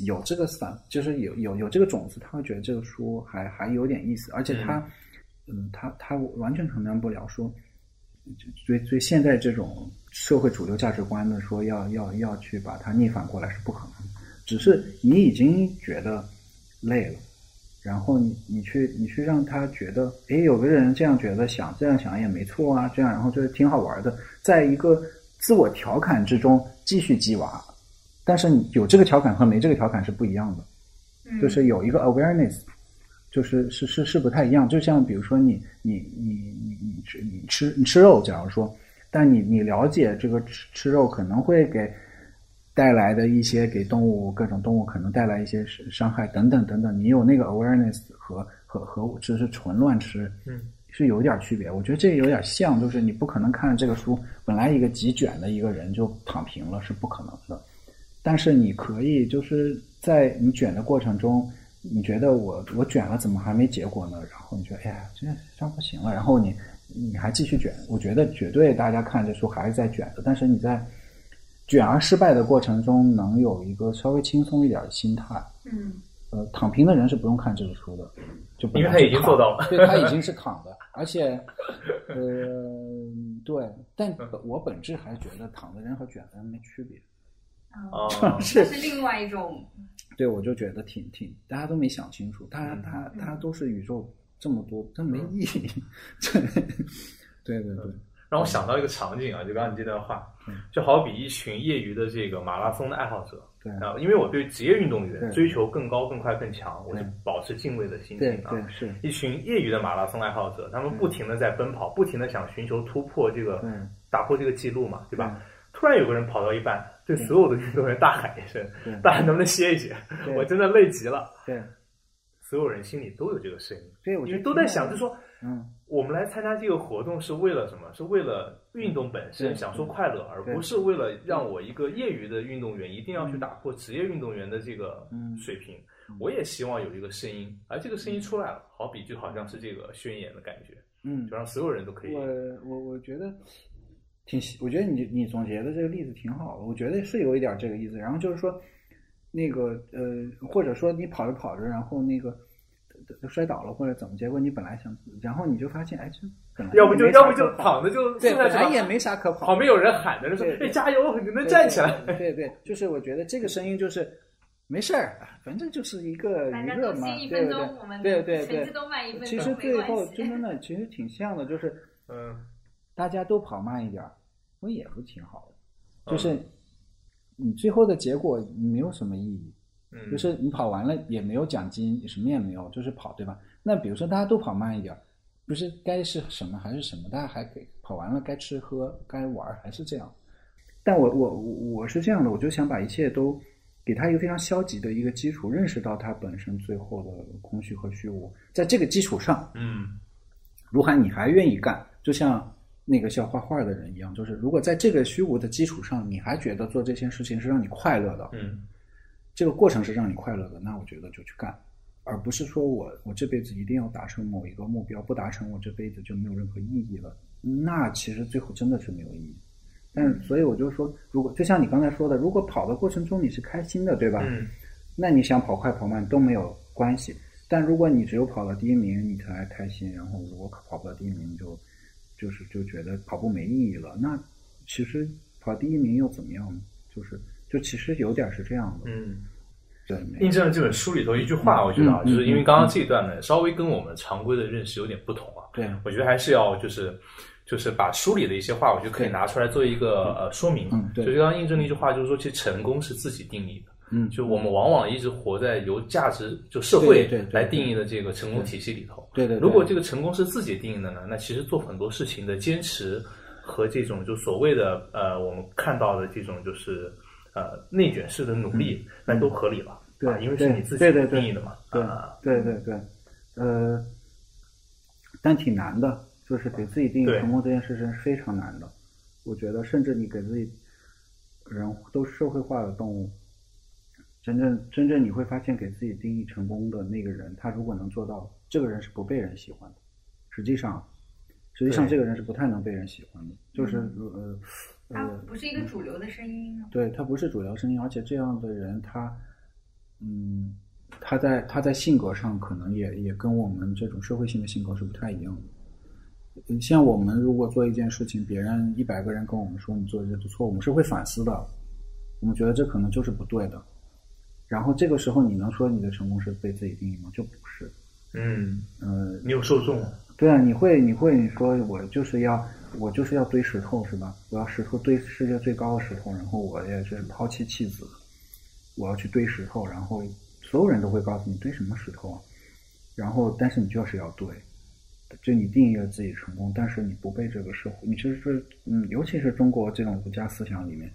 S1: 有这个散，就是有有有这个种子，他会觉得这个书还还有点意思，而且他，嗯，他他完全承担不了说，对对现在这种社会主流价值观的说要要要去把它逆反过来是不可能的，只是你已经觉得累了。然后你你去你去让他觉得，诶，有个人这样觉得想这样想也没错啊，这样然后就是挺好玩的，在一个自我调侃之中继续鸡娃，但是你有这个调侃和没这个调侃是不一样的，
S3: 嗯
S1: 就是有一个 awareness，就是是是是不太一样。就像比如说你你你你你吃你吃你吃肉，假如说，但你你了解这个吃吃肉可能会给带来的一些给动物各种动物可能带来一些伤害等等等等，你有那个 awareness 和和和只是纯乱吃，
S2: 嗯，
S1: 是有点区别。我觉得这有点像，就是你不可能看着这个书，本来一个极卷的一个人就躺平了，是不可能的。但是你可以就是在你卷的过程中，你觉得我我卷了怎么还没结果呢？然后你觉得哎呀这这样不行了，然后你你还继续卷。我觉得绝对大家看这书还是在卷的，但是你在卷而失败的过程中，能有一个稍微轻松一点的心态。
S3: 嗯，
S1: 呃，躺平的人是不用看这个书的，就
S2: 因为他已经做到了
S1: 对他已经是躺的，而且，呃，对，但我本质还是觉得躺的人和卷的人没区别。
S2: 哦，
S1: 是
S3: 这是另外一种，
S1: 对，我就觉得挺挺，大家都没想清楚，大
S2: 家
S1: 他他都是宇宙这么多，他没意义。对，对对对，
S2: 让我想到一个场景啊，就刚刚你这段话
S1: 嗯，
S2: 就好比一群业余的这个马拉松的爱好者
S1: 对
S2: 啊，因为我对职业运动员追求更高、更快、更强，我
S1: 就
S2: 保持敬畏的心情啊。
S1: 对是，
S2: 一群业余的马拉松爱好者，他们不停的在奔跑，不停的想寻求突破这个打破这个记录嘛，对吧？突然有个人跑到一半，对所有的运动员大喊一声：“大家能不能歇一歇？我真的累极了。
S1: 对”
S2: 所有人心里都有这个声音，
S1: 对，我觉得
S2: 因为都在想，就说
S1: 嗯，
S2: 我们来参加这个活动是为了什么？是为了运动本身享受快乐，而不是为了让我一个业余的运动员一定要去打破职业运动员的这个
S1: 嗯
S2: 水平。我也希望有一个声音，而这个声音出来了，好比就好像是这个宣言的感觉，
S1: 嗯
S2: 就，让所有人都可以
S1: 我我我觉得挺喜，我觉得你你总结的这个例子挺好的，我觉得是有一点这个意思。然后就是说，那个呃，或者说你跑着跑着，然后那个呃摔倒了或者怎么，结果你本来想，然后你就发现，哎，这本来
S2: 要不就要不就
S1: 跑
S2: 躺着就
S1: 对，
S2: 剩下去了
S1: 本来也没啥可跑，
S2: 旁边有人喊着说
S1: 对：“对
S2: 哎，加油，你能站起来。
S1: 对对对，就是我觉得这个声音就是没事儿，反正就是一个娱乐嘛
S3: 一，
S1: 对不
S3: 分钟，我们
S1: 对？对对对
S3: 成绩都慢一分钟，
S1: 其实最后
S3: 关系
S1: 真的呢，其实挺像的，就是 ”
S2: 嗯，
S1: 大家都跑慢一点儿，不也不挺好的？
S2: 嗯
S1: 就是你最后的结果没有什么意义，
S2: 嗯，
S1: 就是你跑完了也没有奖金，什么也没有，就是跑，对吧？那比如说大家都跑慢一点，不是该是什么还是什么，大家还可以跑完了该吃喝该玩儿还是这样。但我我我是这样的，我就想把一切都给他一个非常消极的一个基础，认识到他本身最后的空虚和虚无，在这个基础上，
S2: 嗯
S1: 如果你还愿意干，就像那个像画画的人一样，就是如果在这个虚无的基础上，你还觉得做这件事情是让你快乐的，
S2: 嗯
S1: 这个过程是让你快乐的，那我觉得就去干，而不是说我我这辈子一定要达成某一个目标，不达成我这辈子就没有任何意义了。那其实最后真的是没有意义。但是所以我就说，如果就像你刚才说的，如果跑的过程中你是开心的，对吧？
S2: 嗯
S1: 那你想跑快跑慢都没有关系。但如果你只有跑到第一名你才开心，然后如果跑不到第一名就就是就觉得跑步没意义了，那其实跑第一名又怎么样呢？就是就其实有点是这样的，
S2: 嗯。
S1: 对，
S2: 印证了这本书里头一句话，我觉得啊，
S1: 嗯
S2: 就是因为刚刚这一段呢，稍微跟我们常规的认识有点不同啊。
S1: 对
S2: 我觉得还是要就是就是把书里的一些话，我觉得可以拿出来做一个呃说明。
S1: 嗯对
S2: 就是刚刚印证了一句话，就是说，其实成功是自己定义的。
S1: 嗯，
S2: 就我们往往一直活在由价值就社会来定义的这个成功体系里头。
S1: 对对对
S2: 如果这个成功是自己定义的呢，那其实做很多事情的坚持和这种就所谓的呃我们看到的这种就是呃内卷式的努力，那都合理了。
S1: 嗯对
S2: 啊因为是你自己定义的嘛。
S1: 对
S2: 啊，
S1: 对对对，呃，但挺难的，就是给自己定义成功这件事是非常难的。我觉得，甚至你给自己人都是社会化的动物，真正真正你会发现，给自己定义成功的那个人，他如果能做到，这个人是不被人喜欢的。实际上，实际上这个人是不太能被人喜欢的，就是呃
S3: 它
S1: 呃，
S3: 不是一个主流的声音啊。
S1: 对他不是主流声音，而且这样的人他，嗯，他在他在性格上可能也也跟我们这种社会性的性格是不太一样的。嗯像我们如果做一件事情，别人一百个人跟我们说你做的这个错，我们是会反思的，我们觉得这可能就是不对的。然后这个时候你能说你的成功是被自己定义吗？就不是。
S2: 嗯，
S1: 呃，
S2: 你有受众，
S1: 对啊，你会你会你说我就是要我就是要堆石头是吧？我要石头堆世界最高的石头，然后我也是抛弃弃子，我要去堆石头，然后所有人都会告诉你堆什么石头啊？然后但是你就是要堆，就你定义了自己成功，但是你不被这个社会，你就是嗯，尤其是中国这种儒家思想里面，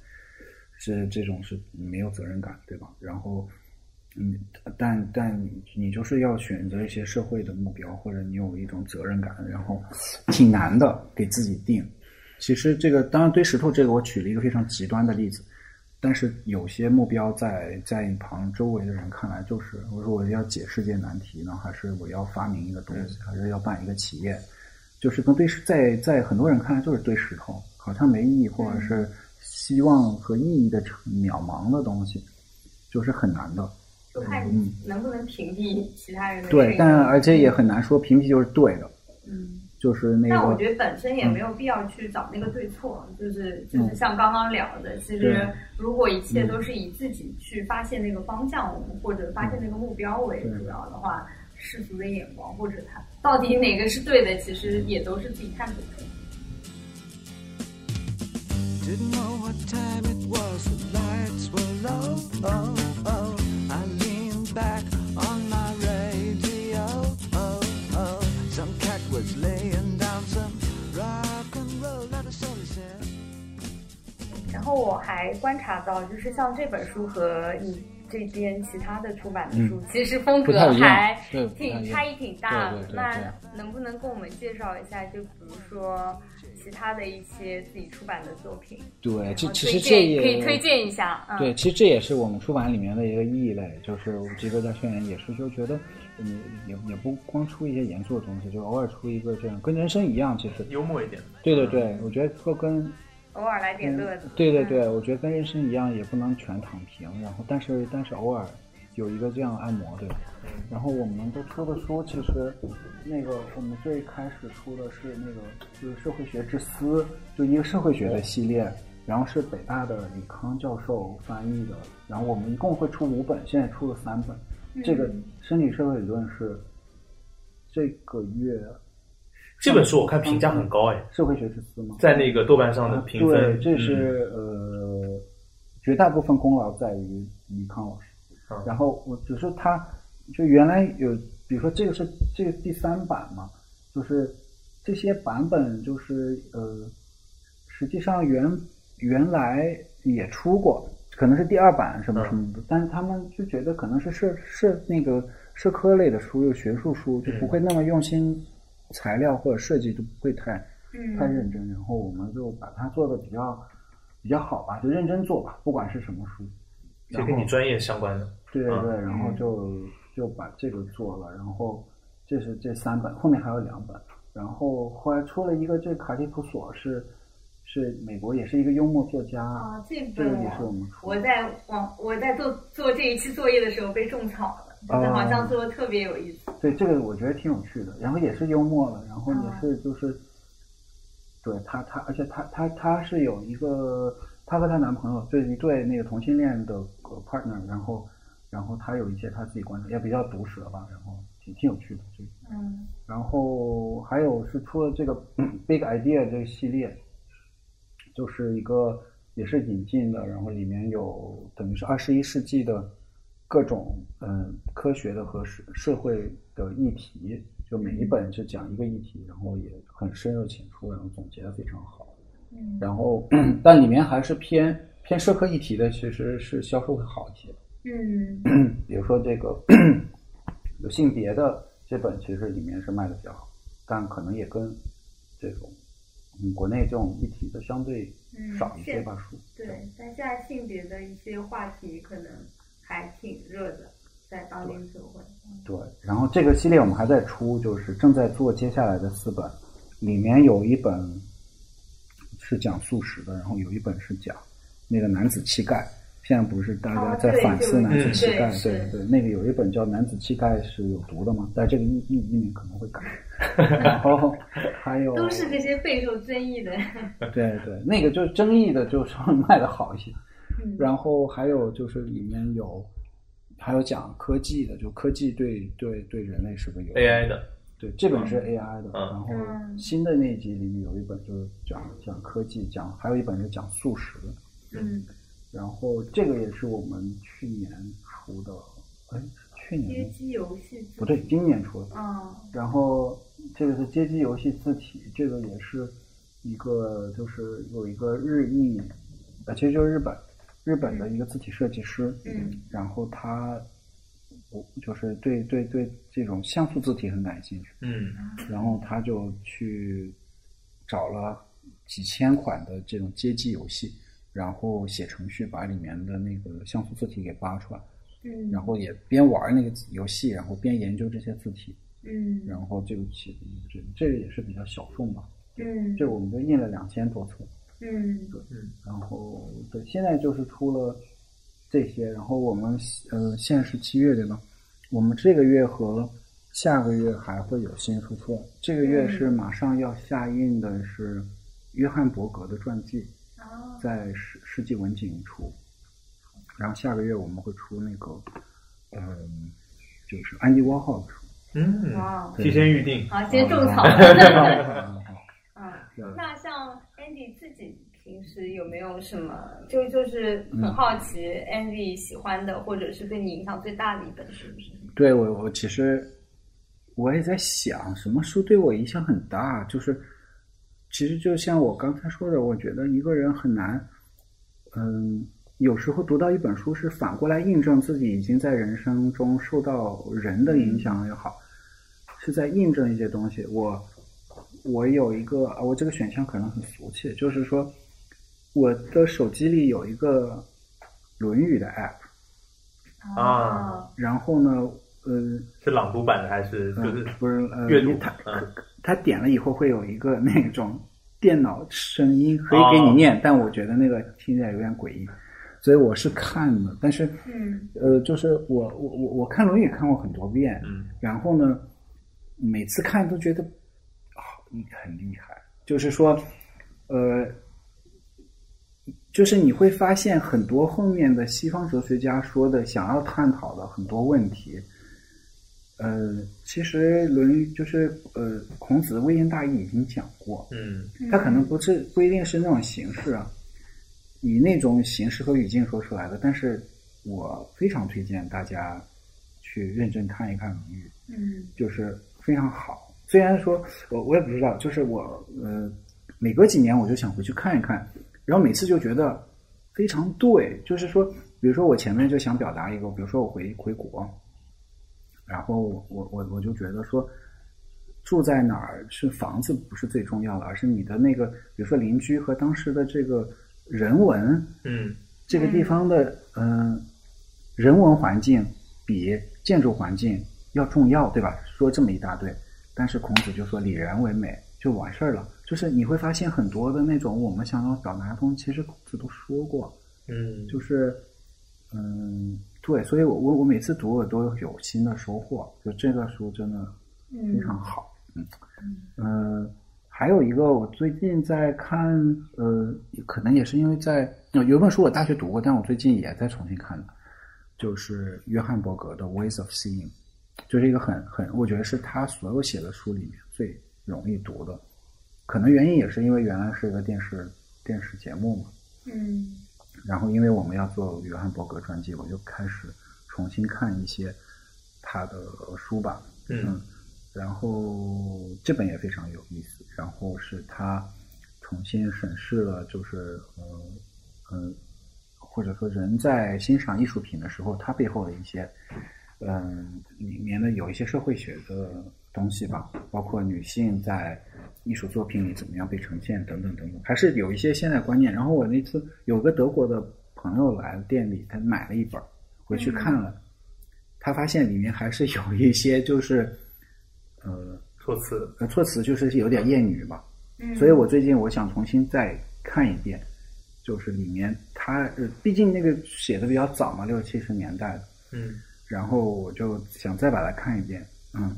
S1: 是这种是没有责任感，对吧？然后嗯，但但你你就是要选择一些社会的目标，或者你有一种责任感，然后挺难的给自己定。其实这个当然堆石头这个我举了一个非常极端的例子，但是有些目标在在一旁周围的人看来就是，我说我要解世界难题呢，还是我要发明一个东西，还是要办一个企业，就是跟堆石在在很多人看来就是堆石头，好像没意义，或者是希望和意义的渺茫的东西，就是很难的。
S3: 就看能不能屏蔽其他人的
S1: 对但而且也很难说屏蔽就是对的，
S3: 嗯。
S1: 就是那个
S3: 但我觉得本身也没有必要去找那个对错，就是就是
S1: 嗯
S3: 像刚刚聊的，其实如果一切都是以自己去发现那个方向或者发现那个目标为主要的话，世俗的眼光或者他到底哪个是对的，其实也都是自己探索出来的。
S5: Didn't know what time it was, the lights were low. Oh, oh. I back on my radio. Oh, oh. Some cat was laying down some rock and roll, not a soul is in.
S3: 然后我还观察到，就是像这本书和你这边其他的出版的书，其实风格还挺差异挺大的那能不能跟我们介绍一下，就比如说其他的一些自己出版的作品？
S1: 对，这其实这也
S3: 可以推荐一下。嗯，
S1: 对，其实这也是我们出版里面的一个异类，就是我这个在宣言也是就觉得你也也不光出一些严肃的东西，就偶尔出一个这样，跟人生一样，其实。
S2: 幽默一点。
S1: 对对对，我觉得说跟
S3: 偶尔来点乐子。
S1: 嗯对对对，我觉得跟人生一样，也不能全躺平，然后但是但是偶尔有一个这样按摩，对吧？然后我们都出的书，其实那个我们最开始出的是那个就是社会学之思，就一个社会学的系列，然后是北大的李康教授翻译的，然后我们一共会出五本，现在出了三本。这个身体社会理论是这个月
S2: 这本书我看评价很高哎，
S1: 社会学之思吗？
S2: 在那个豆瓣上的评分，
S1: 啊对，这
S2: 嗯
S1: 是、呃，绝大部分功劳在于李康老师。
S2: 嗯
S1: 然后我只是他，就原来有，比如说这个是这个第三版嘛，就是这些版本就是呃，实际上原原来也出过，可能是第二版什么什么的，但是他们就觉得可能是社社那个社科类的书，又学术书，就不会那么用心，材料或者设计就不会太
S3: 嗯
S1: 太认真，然后我们就把它做的比较比较好吧，就认真做吧，不管是什么书。
S2: 就跟你专业相关的。嗯
S1: 对对对，然后就就把这个做了，然后这是这三本，后面还有两本，然后后来出了一个，这卡蒂普索是是美国也是一个幽默作家，
S3: 啊，这
S1: 这个
S3: 本
S1: 也是我们出
S3: 我在网我在做做这一期作业的时候被种草了，就是
S1: 哦
S3: 好像做的特别有意思。
S1: 对这个我觉得挺有趣的，然后也是幽默了，然后也
S3: 嗯
S1: 是就是，对她她，而且她她她是有一个，她和她男朋友对一对那个同性恋的呃 partner，然后然后他有一些他自己观察，也比较毒舌吧，然后挺挺有趣的这个。
S3: 嗯
S1: 然后还有是出了这个嗯 Big Idea 这个系列，就是一个也是引进的，然后里面有等于是二十一世纪的各种嗯科学的和社社会的议题，就每一本是讲一个议题，然后也很深入浅出，然后总结的非常好。
S3: 嗯
S1: 然后 但里面还是偏偏社科议题的，其实是销售会好一些。
S3: 嗯
S1: 比如说这个 有性别的这本，其实里面是卖的比较好，但可能也跟这种嗯国内这种议题的相对
S3: 嗯
S1: 少一些吧书。
S3: 对，但现在性别的一些话题可能还挺热的，在当今社会。
S1: 对，然后这个系列我们还在出，就是正在做接下来的四本，里面有一本是讲素食的，然后有一本是讲那个男子气概。现在不是大家在反思男子
S2: 嗯
S1: 气概，
S3: 对是
S1: 对对，那个有一本叫《男子气概是有毒的嘛？在这个译译里面可能会改。然后还有
S3: 都是这些备受争议的。
S1: 对对，那个就是争议的，就是说卖的好一些。
S3: 嗯
S1: 然后还有就是里面有还有讲科技的，就科技对对对人类是不是有
S2: AI 的，
S1: 对，这本是 AI 的，
S2: 嗯
S1: 然后
S3: 嗯
S1: 新的那一集里面有一本就是讲讲科技，讲还有一本是讲素食的，
S3: 嗯，
S1: 然后这个也是我们去年出的，哎，去年街
S3: 机游戏
S1: 不对，今年出的，
S3: 嗯。
S1: 然后这个是街机游戏字体，这个也是一个就是有一个日裔，呃，其实就是日本日本的一个字体设计师，
S3: 嗯，
S1: 然后他我就是对对对这种像素字体很感兴趣，
S2: 嗯。
S1: 然后他就去找了几千款的这种街机游戏，然后写程序把里面的那个像素字体给扒出来，
S3: 嗯。
S1: 然后也边玩那个游戏，然后边研究这些字体，
S3: 嗯。
S1: 然后这个其这这个也是比较小众吧，
S3: 嗯。
S1: 这我们就印了两千多册，
S3: 嗯。
S1: 然后对，现在就是出了这些，然后我们呃现在是七月对吧？我们这个月和下个月还会有新出册。这个月是马上要下印的是约翰伯格的传记，
S3: 哦
S1: 在世世纪文景出，然后下个月我们会出那个嗯、就是安迪沃霍的书。
S2: 嗯，
S3: 哇
S2: 提前预定。
S3: 好，先种草。
S1: 嗯
S3: 嗯
S1: 对，
S3: 那像 Andy 自己平时有没有什么，就就是很好奇 Andy 喜欢的，或者是对你影响最大的一本书是什么？
S1: 对我，我其实我也在想，什么书对我影响很大？就是，其实就像我刚才说的，我觉得一个人很难，嗯，有时候读到一本书是反过来印证自己已经在人生中受到人的影响也好，是在印证一些东西。我我有一个，啊我这个选项可能很俗气，就是说我的手机里有一个《论语》的 app。
S2: 啊
S1: 然后呢，嗯，
S2: 是朗读版的还是就是
S1: 呃、不是呃，
S2: 阅读
S1: 他点了以后会有一个那种电脑声音可以给你念，但我觉得那个听起来有点诡异，所以我是看的，但是
S3: 嗯。
S1: 呃，就是我我我我看《论语》看过很多遍，
S2: 嗯。
S1: 然后呢，每次看都觉得啊、你很厉害，就是说，呃，就是你会发现很多后面的西方哲学家说的想要探讨的很多问题，呃，其实《论语》就是呃，孔子微言大义已经讲过，
S2: 嗯
S1: 他可能不是不一定是那种形式啊，以那种形式和语境说出来的，但是我非常推荐大家去认真看一看《论语》。
S3: 嗯
S1: 就是非常好。虽然说我我也不知道，就是我呃每隔几年我就想回去看一看，然后每次就觉得非常对，就是说，比如说我前面就想表达一个，比如说我回回国，然后我我我我就觉得说。住在哪儿是房子不是最重要的，而是你的那个，比如说邻居和当时的这个人文，
S2: 嗯
S1: 这个地方的嗯、呃人文环境比建筑环境要重要，对吧？说这么一大堆，但是孔子就说“礼人为美”，就完事儿了。就是你会发现很多的那种我们想要表达的东西，其实孔子都说过。
S2: 嗯，
S1: 就是嗯，对，所以我我我每次读我都有新的收获。就这个书真的非常好。嗯呃，还有一个我最近在看，呃，可能也是因为在呃有一本书我大学读过，但我最近也在重新看的，就是约翰伯格的《Ways of Seeing》，就是一个很很，我觉得是他所有写的书里面最容易读的。可能原因也是因为原来是一个电视电视节目嘛，
S3: 嗯
S1: 然后因为我们要做约翰伯格传记，我就开始重新看一些他的书吧。
S2: 嗯
S1: 然后这本也非常有意思。然后是他重新审视了，就是呃呃，或者说人在欣赏艺术品的时候，他背后的一些嗯、里面的有一些社会学的东西吧，包括女性在艺术作品里怎么样被呈现等等等等，还是有一些现代观念。然后我那次有个德国的朋友来店里，他买了一本，回去看了，他发现里面还是有一些就是呃
S2: 措辞，
S1: 呃措辞就是有点厌女吧，
S3: 嗯，
S1: 所以我最近我想重新再看一遍，就是里面他呃，毕竟那个写的比较早嘛，六七十年代的，
S2: 嗯。
S1: 然后我就想再把它看一遍，嗯，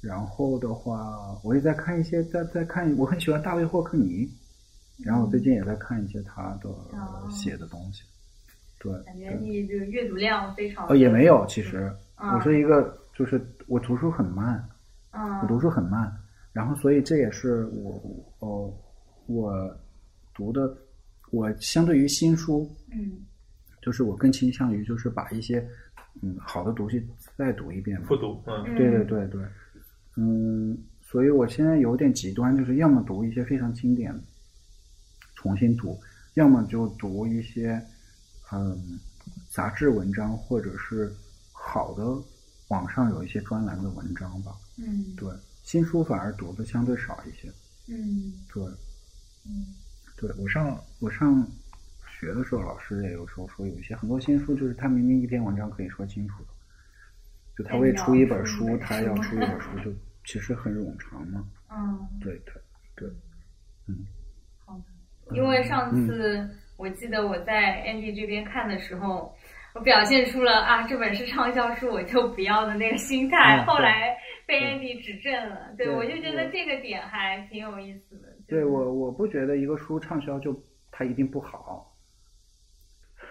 S1: 然后的话，我也在看一些，在在看，我很喜欢大卫霍克尼，然后我最近也在看一些他的、
S3: 哦。
S1: 写的东西，对，
S3: 感觉你这个阅读量非常
S1: 哦也没有，其实、
S3: 嗯
S1: 我是一个，就是我读书很慢，
S3: 嗯。
S1: 我读书很慢，然后所以这也是我哦我读的，我相对于新书，
S3: 嗯。
S1: 就是我更倾向于就是把一些嗯好的东西再读一遍
S2: 复读，嗯。
S1: 对对对对，嗯，所以我现在有点极端，就是要么读一些非常经典的，重新读，要么就读一些嗯杂志文章或者是好的网上有一些专栏的文章吧。
S3: 嗯
S1: 对，新书反而读的相对少一些。
S3: 嗯
S1: 对，
S3: 嗯
S1: 对我上我上学的时候，老师也有时候说，有一些很多新书就是他明明一篇文章可以说清楚的，就他为出一本书，他要出一本书，就其实很冗长嘛。
S3: 嗯，
S1: 对对对，
S3: 好的。因为上次我记得我在 Andy 这边看的时候，我表现出了啊这本是畅销书我就不要的那个心态，
S1: 嗯
S3: 后来被 Andy 指正了。对，
S1: 对
S3: 我就觉得这个点还挺有意思的。
S1: 对我我不觉得一个书畅销就它一定不好。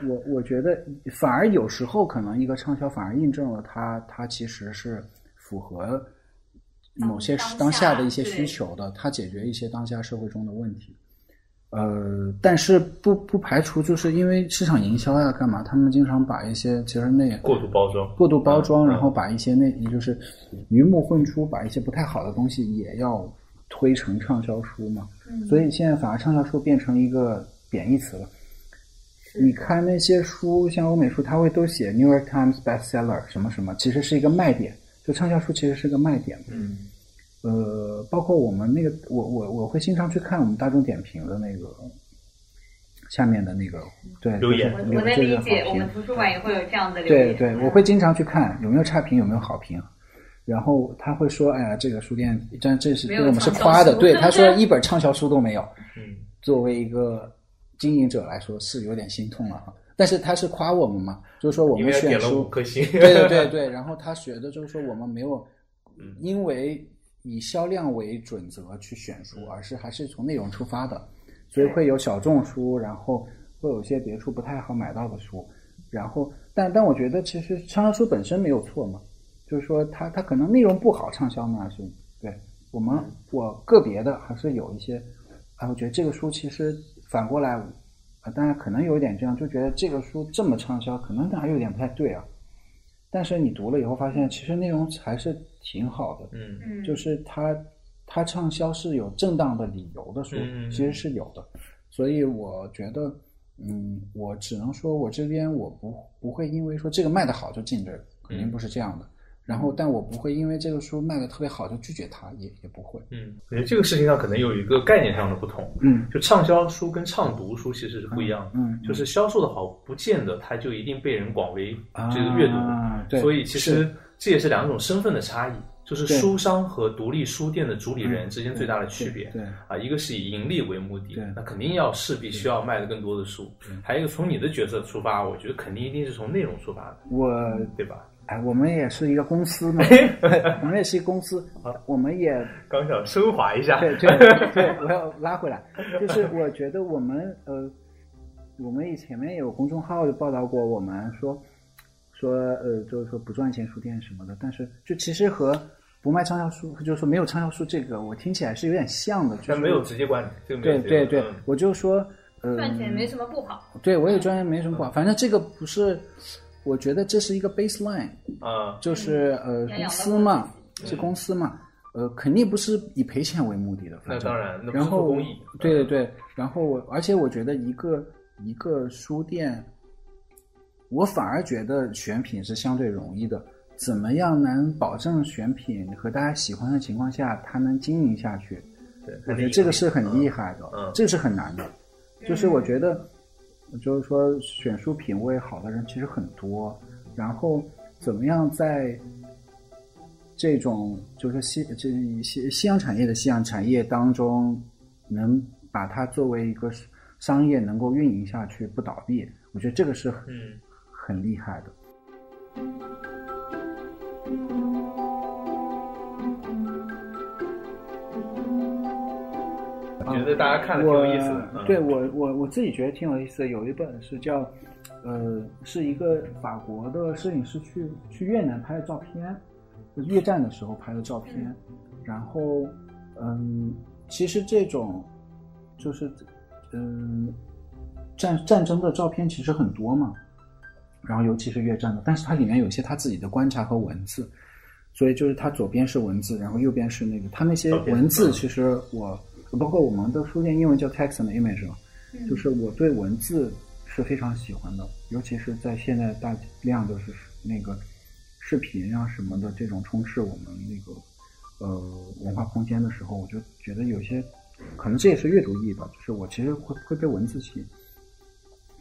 S1: 我我觉得反而有时候可能一个畅销反而印证了它它其实是符合某些
S3: 当
S1: 当下的一些需求的，它解决一些当下社会中的问题。呃，但是不不排除就是因为市场营销呀、干嘛，他们经常把一些其实那
S2: 过度包装，
S1: 过度包装，
S2: 嗯
S1: 然后把一些那也就是鱼目混珠，把一些不太好的东西也要推成畅销书嘛。
S3: 嗯
S1: 所以现在反而畅销书变成一个贬义词了。你看那些书，像欧美书，它会都写 New York Times bestseller 什么什么，其实是一个卖点。就畅销书其实是个卖点。
S2: 嗯
S1: 呃，包括我们那个，我我我会经常去看我们大众点评的那个下面的那个对
S2: 留言
S3: 我我能理解，我们图书馆也会有这样的留言。
S1: 对对，我会经常去看有没有差评，有没有好评。然后他会说：“哎呀，这个书店，这这是对我们是夸的。”
S3: 书
S1: 对，他说一本畅销书都没有。
S2: 嗯
S1: 作为一个经营者来说，是有点心痛了哈。但是他是夸我们嘛，就是说我们选
S2: 了五
S1: 书，
S2: 颗星，
S1: 对对对对。然后他学的就是说我们没有
S2: 嗯。
S1: 因为以销量为准则去选书，而是还是从内容出发的，所以会有小众书，然后会有一些别处不太好买到的书，然后但但我觉得其实畅销书本身没有错嘛，就是说它它可能内容不好畅销呢是对。我们我个别的还是有一些，啊，我觉得这个书其实反过来，啊，当然可能有一点这样，就觉得这个书这么畅销，可能还有点不太对啊。但是你读了以后发现，其实内容还是挺好的，
S2: 嗯
S3: 嗯，
S1: 就是它它畅销是有正当的理由的书，
S2: 嗯
S1: 其实是有的。所以我觉得，嗯，我只能说我这边我不不会因为说这个卖的好就进这个，肯定不是这样的。然后，但我不会因为这个书卖的特别好就拒绝它，也也不会。
S2: 嗯，我觉得这个事情上可能有一个概念上的不同。
S1: 嗯
S2: 就畅销书跟畅读书其实是不一样的。
S1: 嗯嗯
S2: 就是销售的好，不见得它就一定被人广为这个阅读。
S1: 啊对
S2: 所以其实这也是两种身份的差异，就是书商和独立书店的主理人之间最大的区别。
S1: 对对
S2: 啊，一个是以盈利为目的，那肯定要势必需要卖的更多的书。还有一个从你的角色出发，我觉得肯定一定是从内容出发的，
S1: 我
S2: 对吧？
S1: 哎，我们也是一个公司嘛，我们也是一个公司，我们也
S2: 刚想升华一下，
S1: 对对 对，我要拉回来，就是我觉得我们呃，我们以前面有公众号就报道过，我们说说呃，就是说不赚钱书店什么的，但是就其实和不卖畅销书，就是说没有畅销书这个，我听起来是有点像的，就是
S2: 但没有直接关联，
S1: 对对对我就说呃，
S3: 赚钱没什么不好。
S1: 对我也赚钱没什么不好，反正这个不是，我觉得这是一个 baseline，
S2: 啊，
S1: 就是呃公司嘛，是公司嘛，呃肯定不是以赔钱为目的的，
S2: 那当然，
S1: 然后
S2: 公益，
S1: 对对对，然后我而且我觉得一个一个书店，我反而觉得选品是相对容易的。怎么样能保证选品和大家喜欢的情况下，它能经营下去？
S2: 对，
S1: 我觉得这个是很厉害的，
S2: 嗯
S1: 这个是很难的。就是我觉得，就是说选书品味好的人其实很多，然后怎么样在这种就是西这西西洋产业的西洋产业当中，能把它作为一个商业能够运营下去不倒闭，我觉得这个是很
S2: 嗯。
S1: 很厉害的。
S2: 觉得大家看了挺有意思的，嗯
S1: 对我我我自己觉得挺有意思的，有一本是叫，呃，是一个法国的摄影师去去越南拍的照片，就越战的时候拍的照片，然后嗯，其实这种就是嗯战战争的照片其实很多嘛，然后尤其是越战的，但是它里面有一些他自己的观察和文字，所以就是它左边是文字，然后右边是那个它那些文字，
S2: 嗯。
S1: 其实我包括我们的书店英文叫 text and image 嘛，就是我对文字是非常喜欢的，尤其是在现在大量都是那个视频啊什么的这种充斥我们那个呃文化空间的时候，我就觉得有些可能这也是阅读意义吧，就是我其实会会被文字吸引。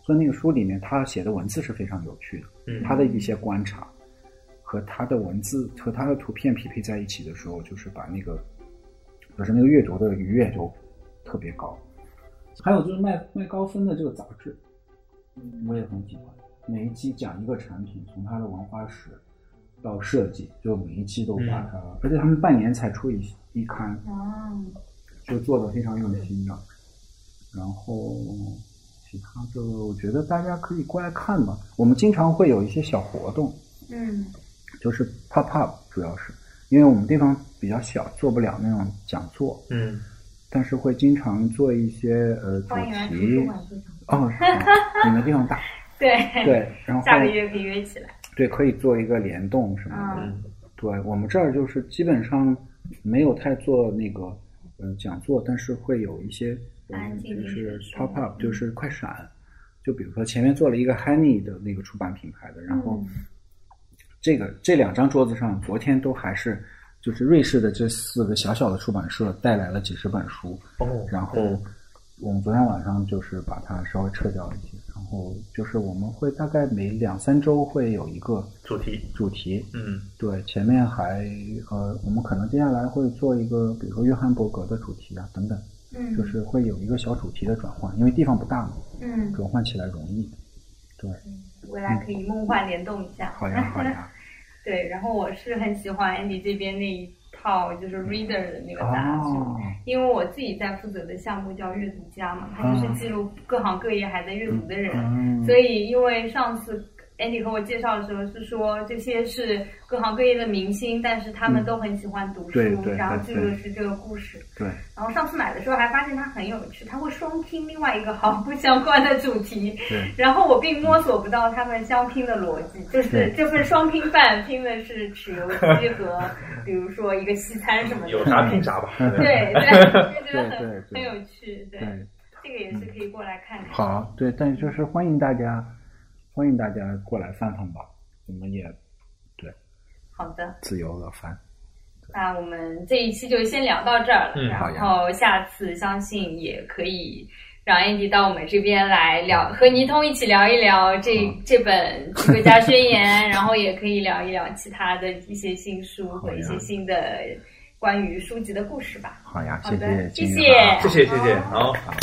S1: 所以那个书里面他写的文字是非常有趣的，
S2: 嗯
S1: 他的一些观察和他的文字和他的图片匹配在一起的时候，就是把那个就是那个阅读的愉悦就特别高。还有就是卖卖高分的这个杂志，我也很喜欢。每一期讲一个产品，从它的文化史到设计，就每一期都把它，而且他们半年才出一一刊，
S3: 哦，
S1: 就做的非常用心的。然后其他的，我觉得大家可以过来看吧。我们经常会有一些小活动，
S3: 嗯
S1: 就是 pop up，主要是因为我们地方比较小，做不了那种讲座，
S2: 嗯
S1: 但是会经常做一些呃主
S3: 欢迎来图
S1: 题。哦，好你们地方大，
S3: 对，
S1: 对，然后
S3: 下个月可以约起来。
S1: 对可以做一个联动什么的。
S3: 嗯
S2: 嗯
S1: 对我们这儿就是基本上没有太做那个呃讲座，但是会有一些呃
S3: 安静听
S1: 就是 pop up，就是快闪。就比如说前面做了一个 Honey 的那个出版品牌的，然后
S3: 嗯
S1: 这个这两张桌子上，昨天都还是就是瑞士的这四个小小的出版社带来了几十本书，
S2: 哦，
S1: 然后我们昨天晚上就是把它稍微撤掉一些，然后就是我们会大概每两三周会有一个
S2: 主题，
S1: 主题，
S2: 嗯
S1: 对，前面还呃，我们可能接下来会做一个，比如说约翰伯格的主题啊等等，
S3: 嗯，
S1: 就是会有一个小主题的转换，因为地方不大嘛，
S3: 嗯，
S1: 转换起来容易。对，
S3: 未来可以梦幻联动一下。
S1: 好呀好呀。
S3: 对，然后我是很喜欢 Andy 这边那一套就是 Reader 的那个杂志，
S1: 哦，
S3: 因为我自己在负责的项目叫阅读家嘛，它就是记录各行各业还在阅读的人，
S1: 嗯，
S3: 所以因为上次 Andy 和我介绍的时候是说这些是各行各业的明星，但是他们都很喜欢读书，
S1: 对对
S3: 然后
S1: 对
S3: 记录的是这个故事。
S1: 对，
S3: 然后上次买的时候还发现它很有趣，它会双拼另外一个毫不相关的主题，
S1: 对，
S3: 然后我并摸索不到他们相拼的逻辑，就是
S1: 对
S3: 这份双拼饭拼的是豉油鸡和，比如说一个西餐什么的。
S2: 有啥拼啥吧。
S3: 对 对，就觉得很很有趣。对，
S1: 对，
S3: 这个也是可以过来看看。
S1: 好，对，但就是欢迎大家，欢迎大家过来翻翻吧，我们也对
S3: 好的，
S1: 自由的翻。
S3: 那我们这一期就先聊到这儿了，
S2: 嗯
S1: 好呀
S3: 然后下次相信也可以。让 Andy 到我们这边来聊，和倪通一起聊一聊这
S1: 好
S3: 这本《国家宣言》，然后也可以聊一聊其他的一些新书和一些新的关于书籍的故事吧。
S1: 好呀，
S3: 好
S1: 谢
S3: 的谢谢
S1: 谢
S2: 谢谢谢谢，好。
S1: 好。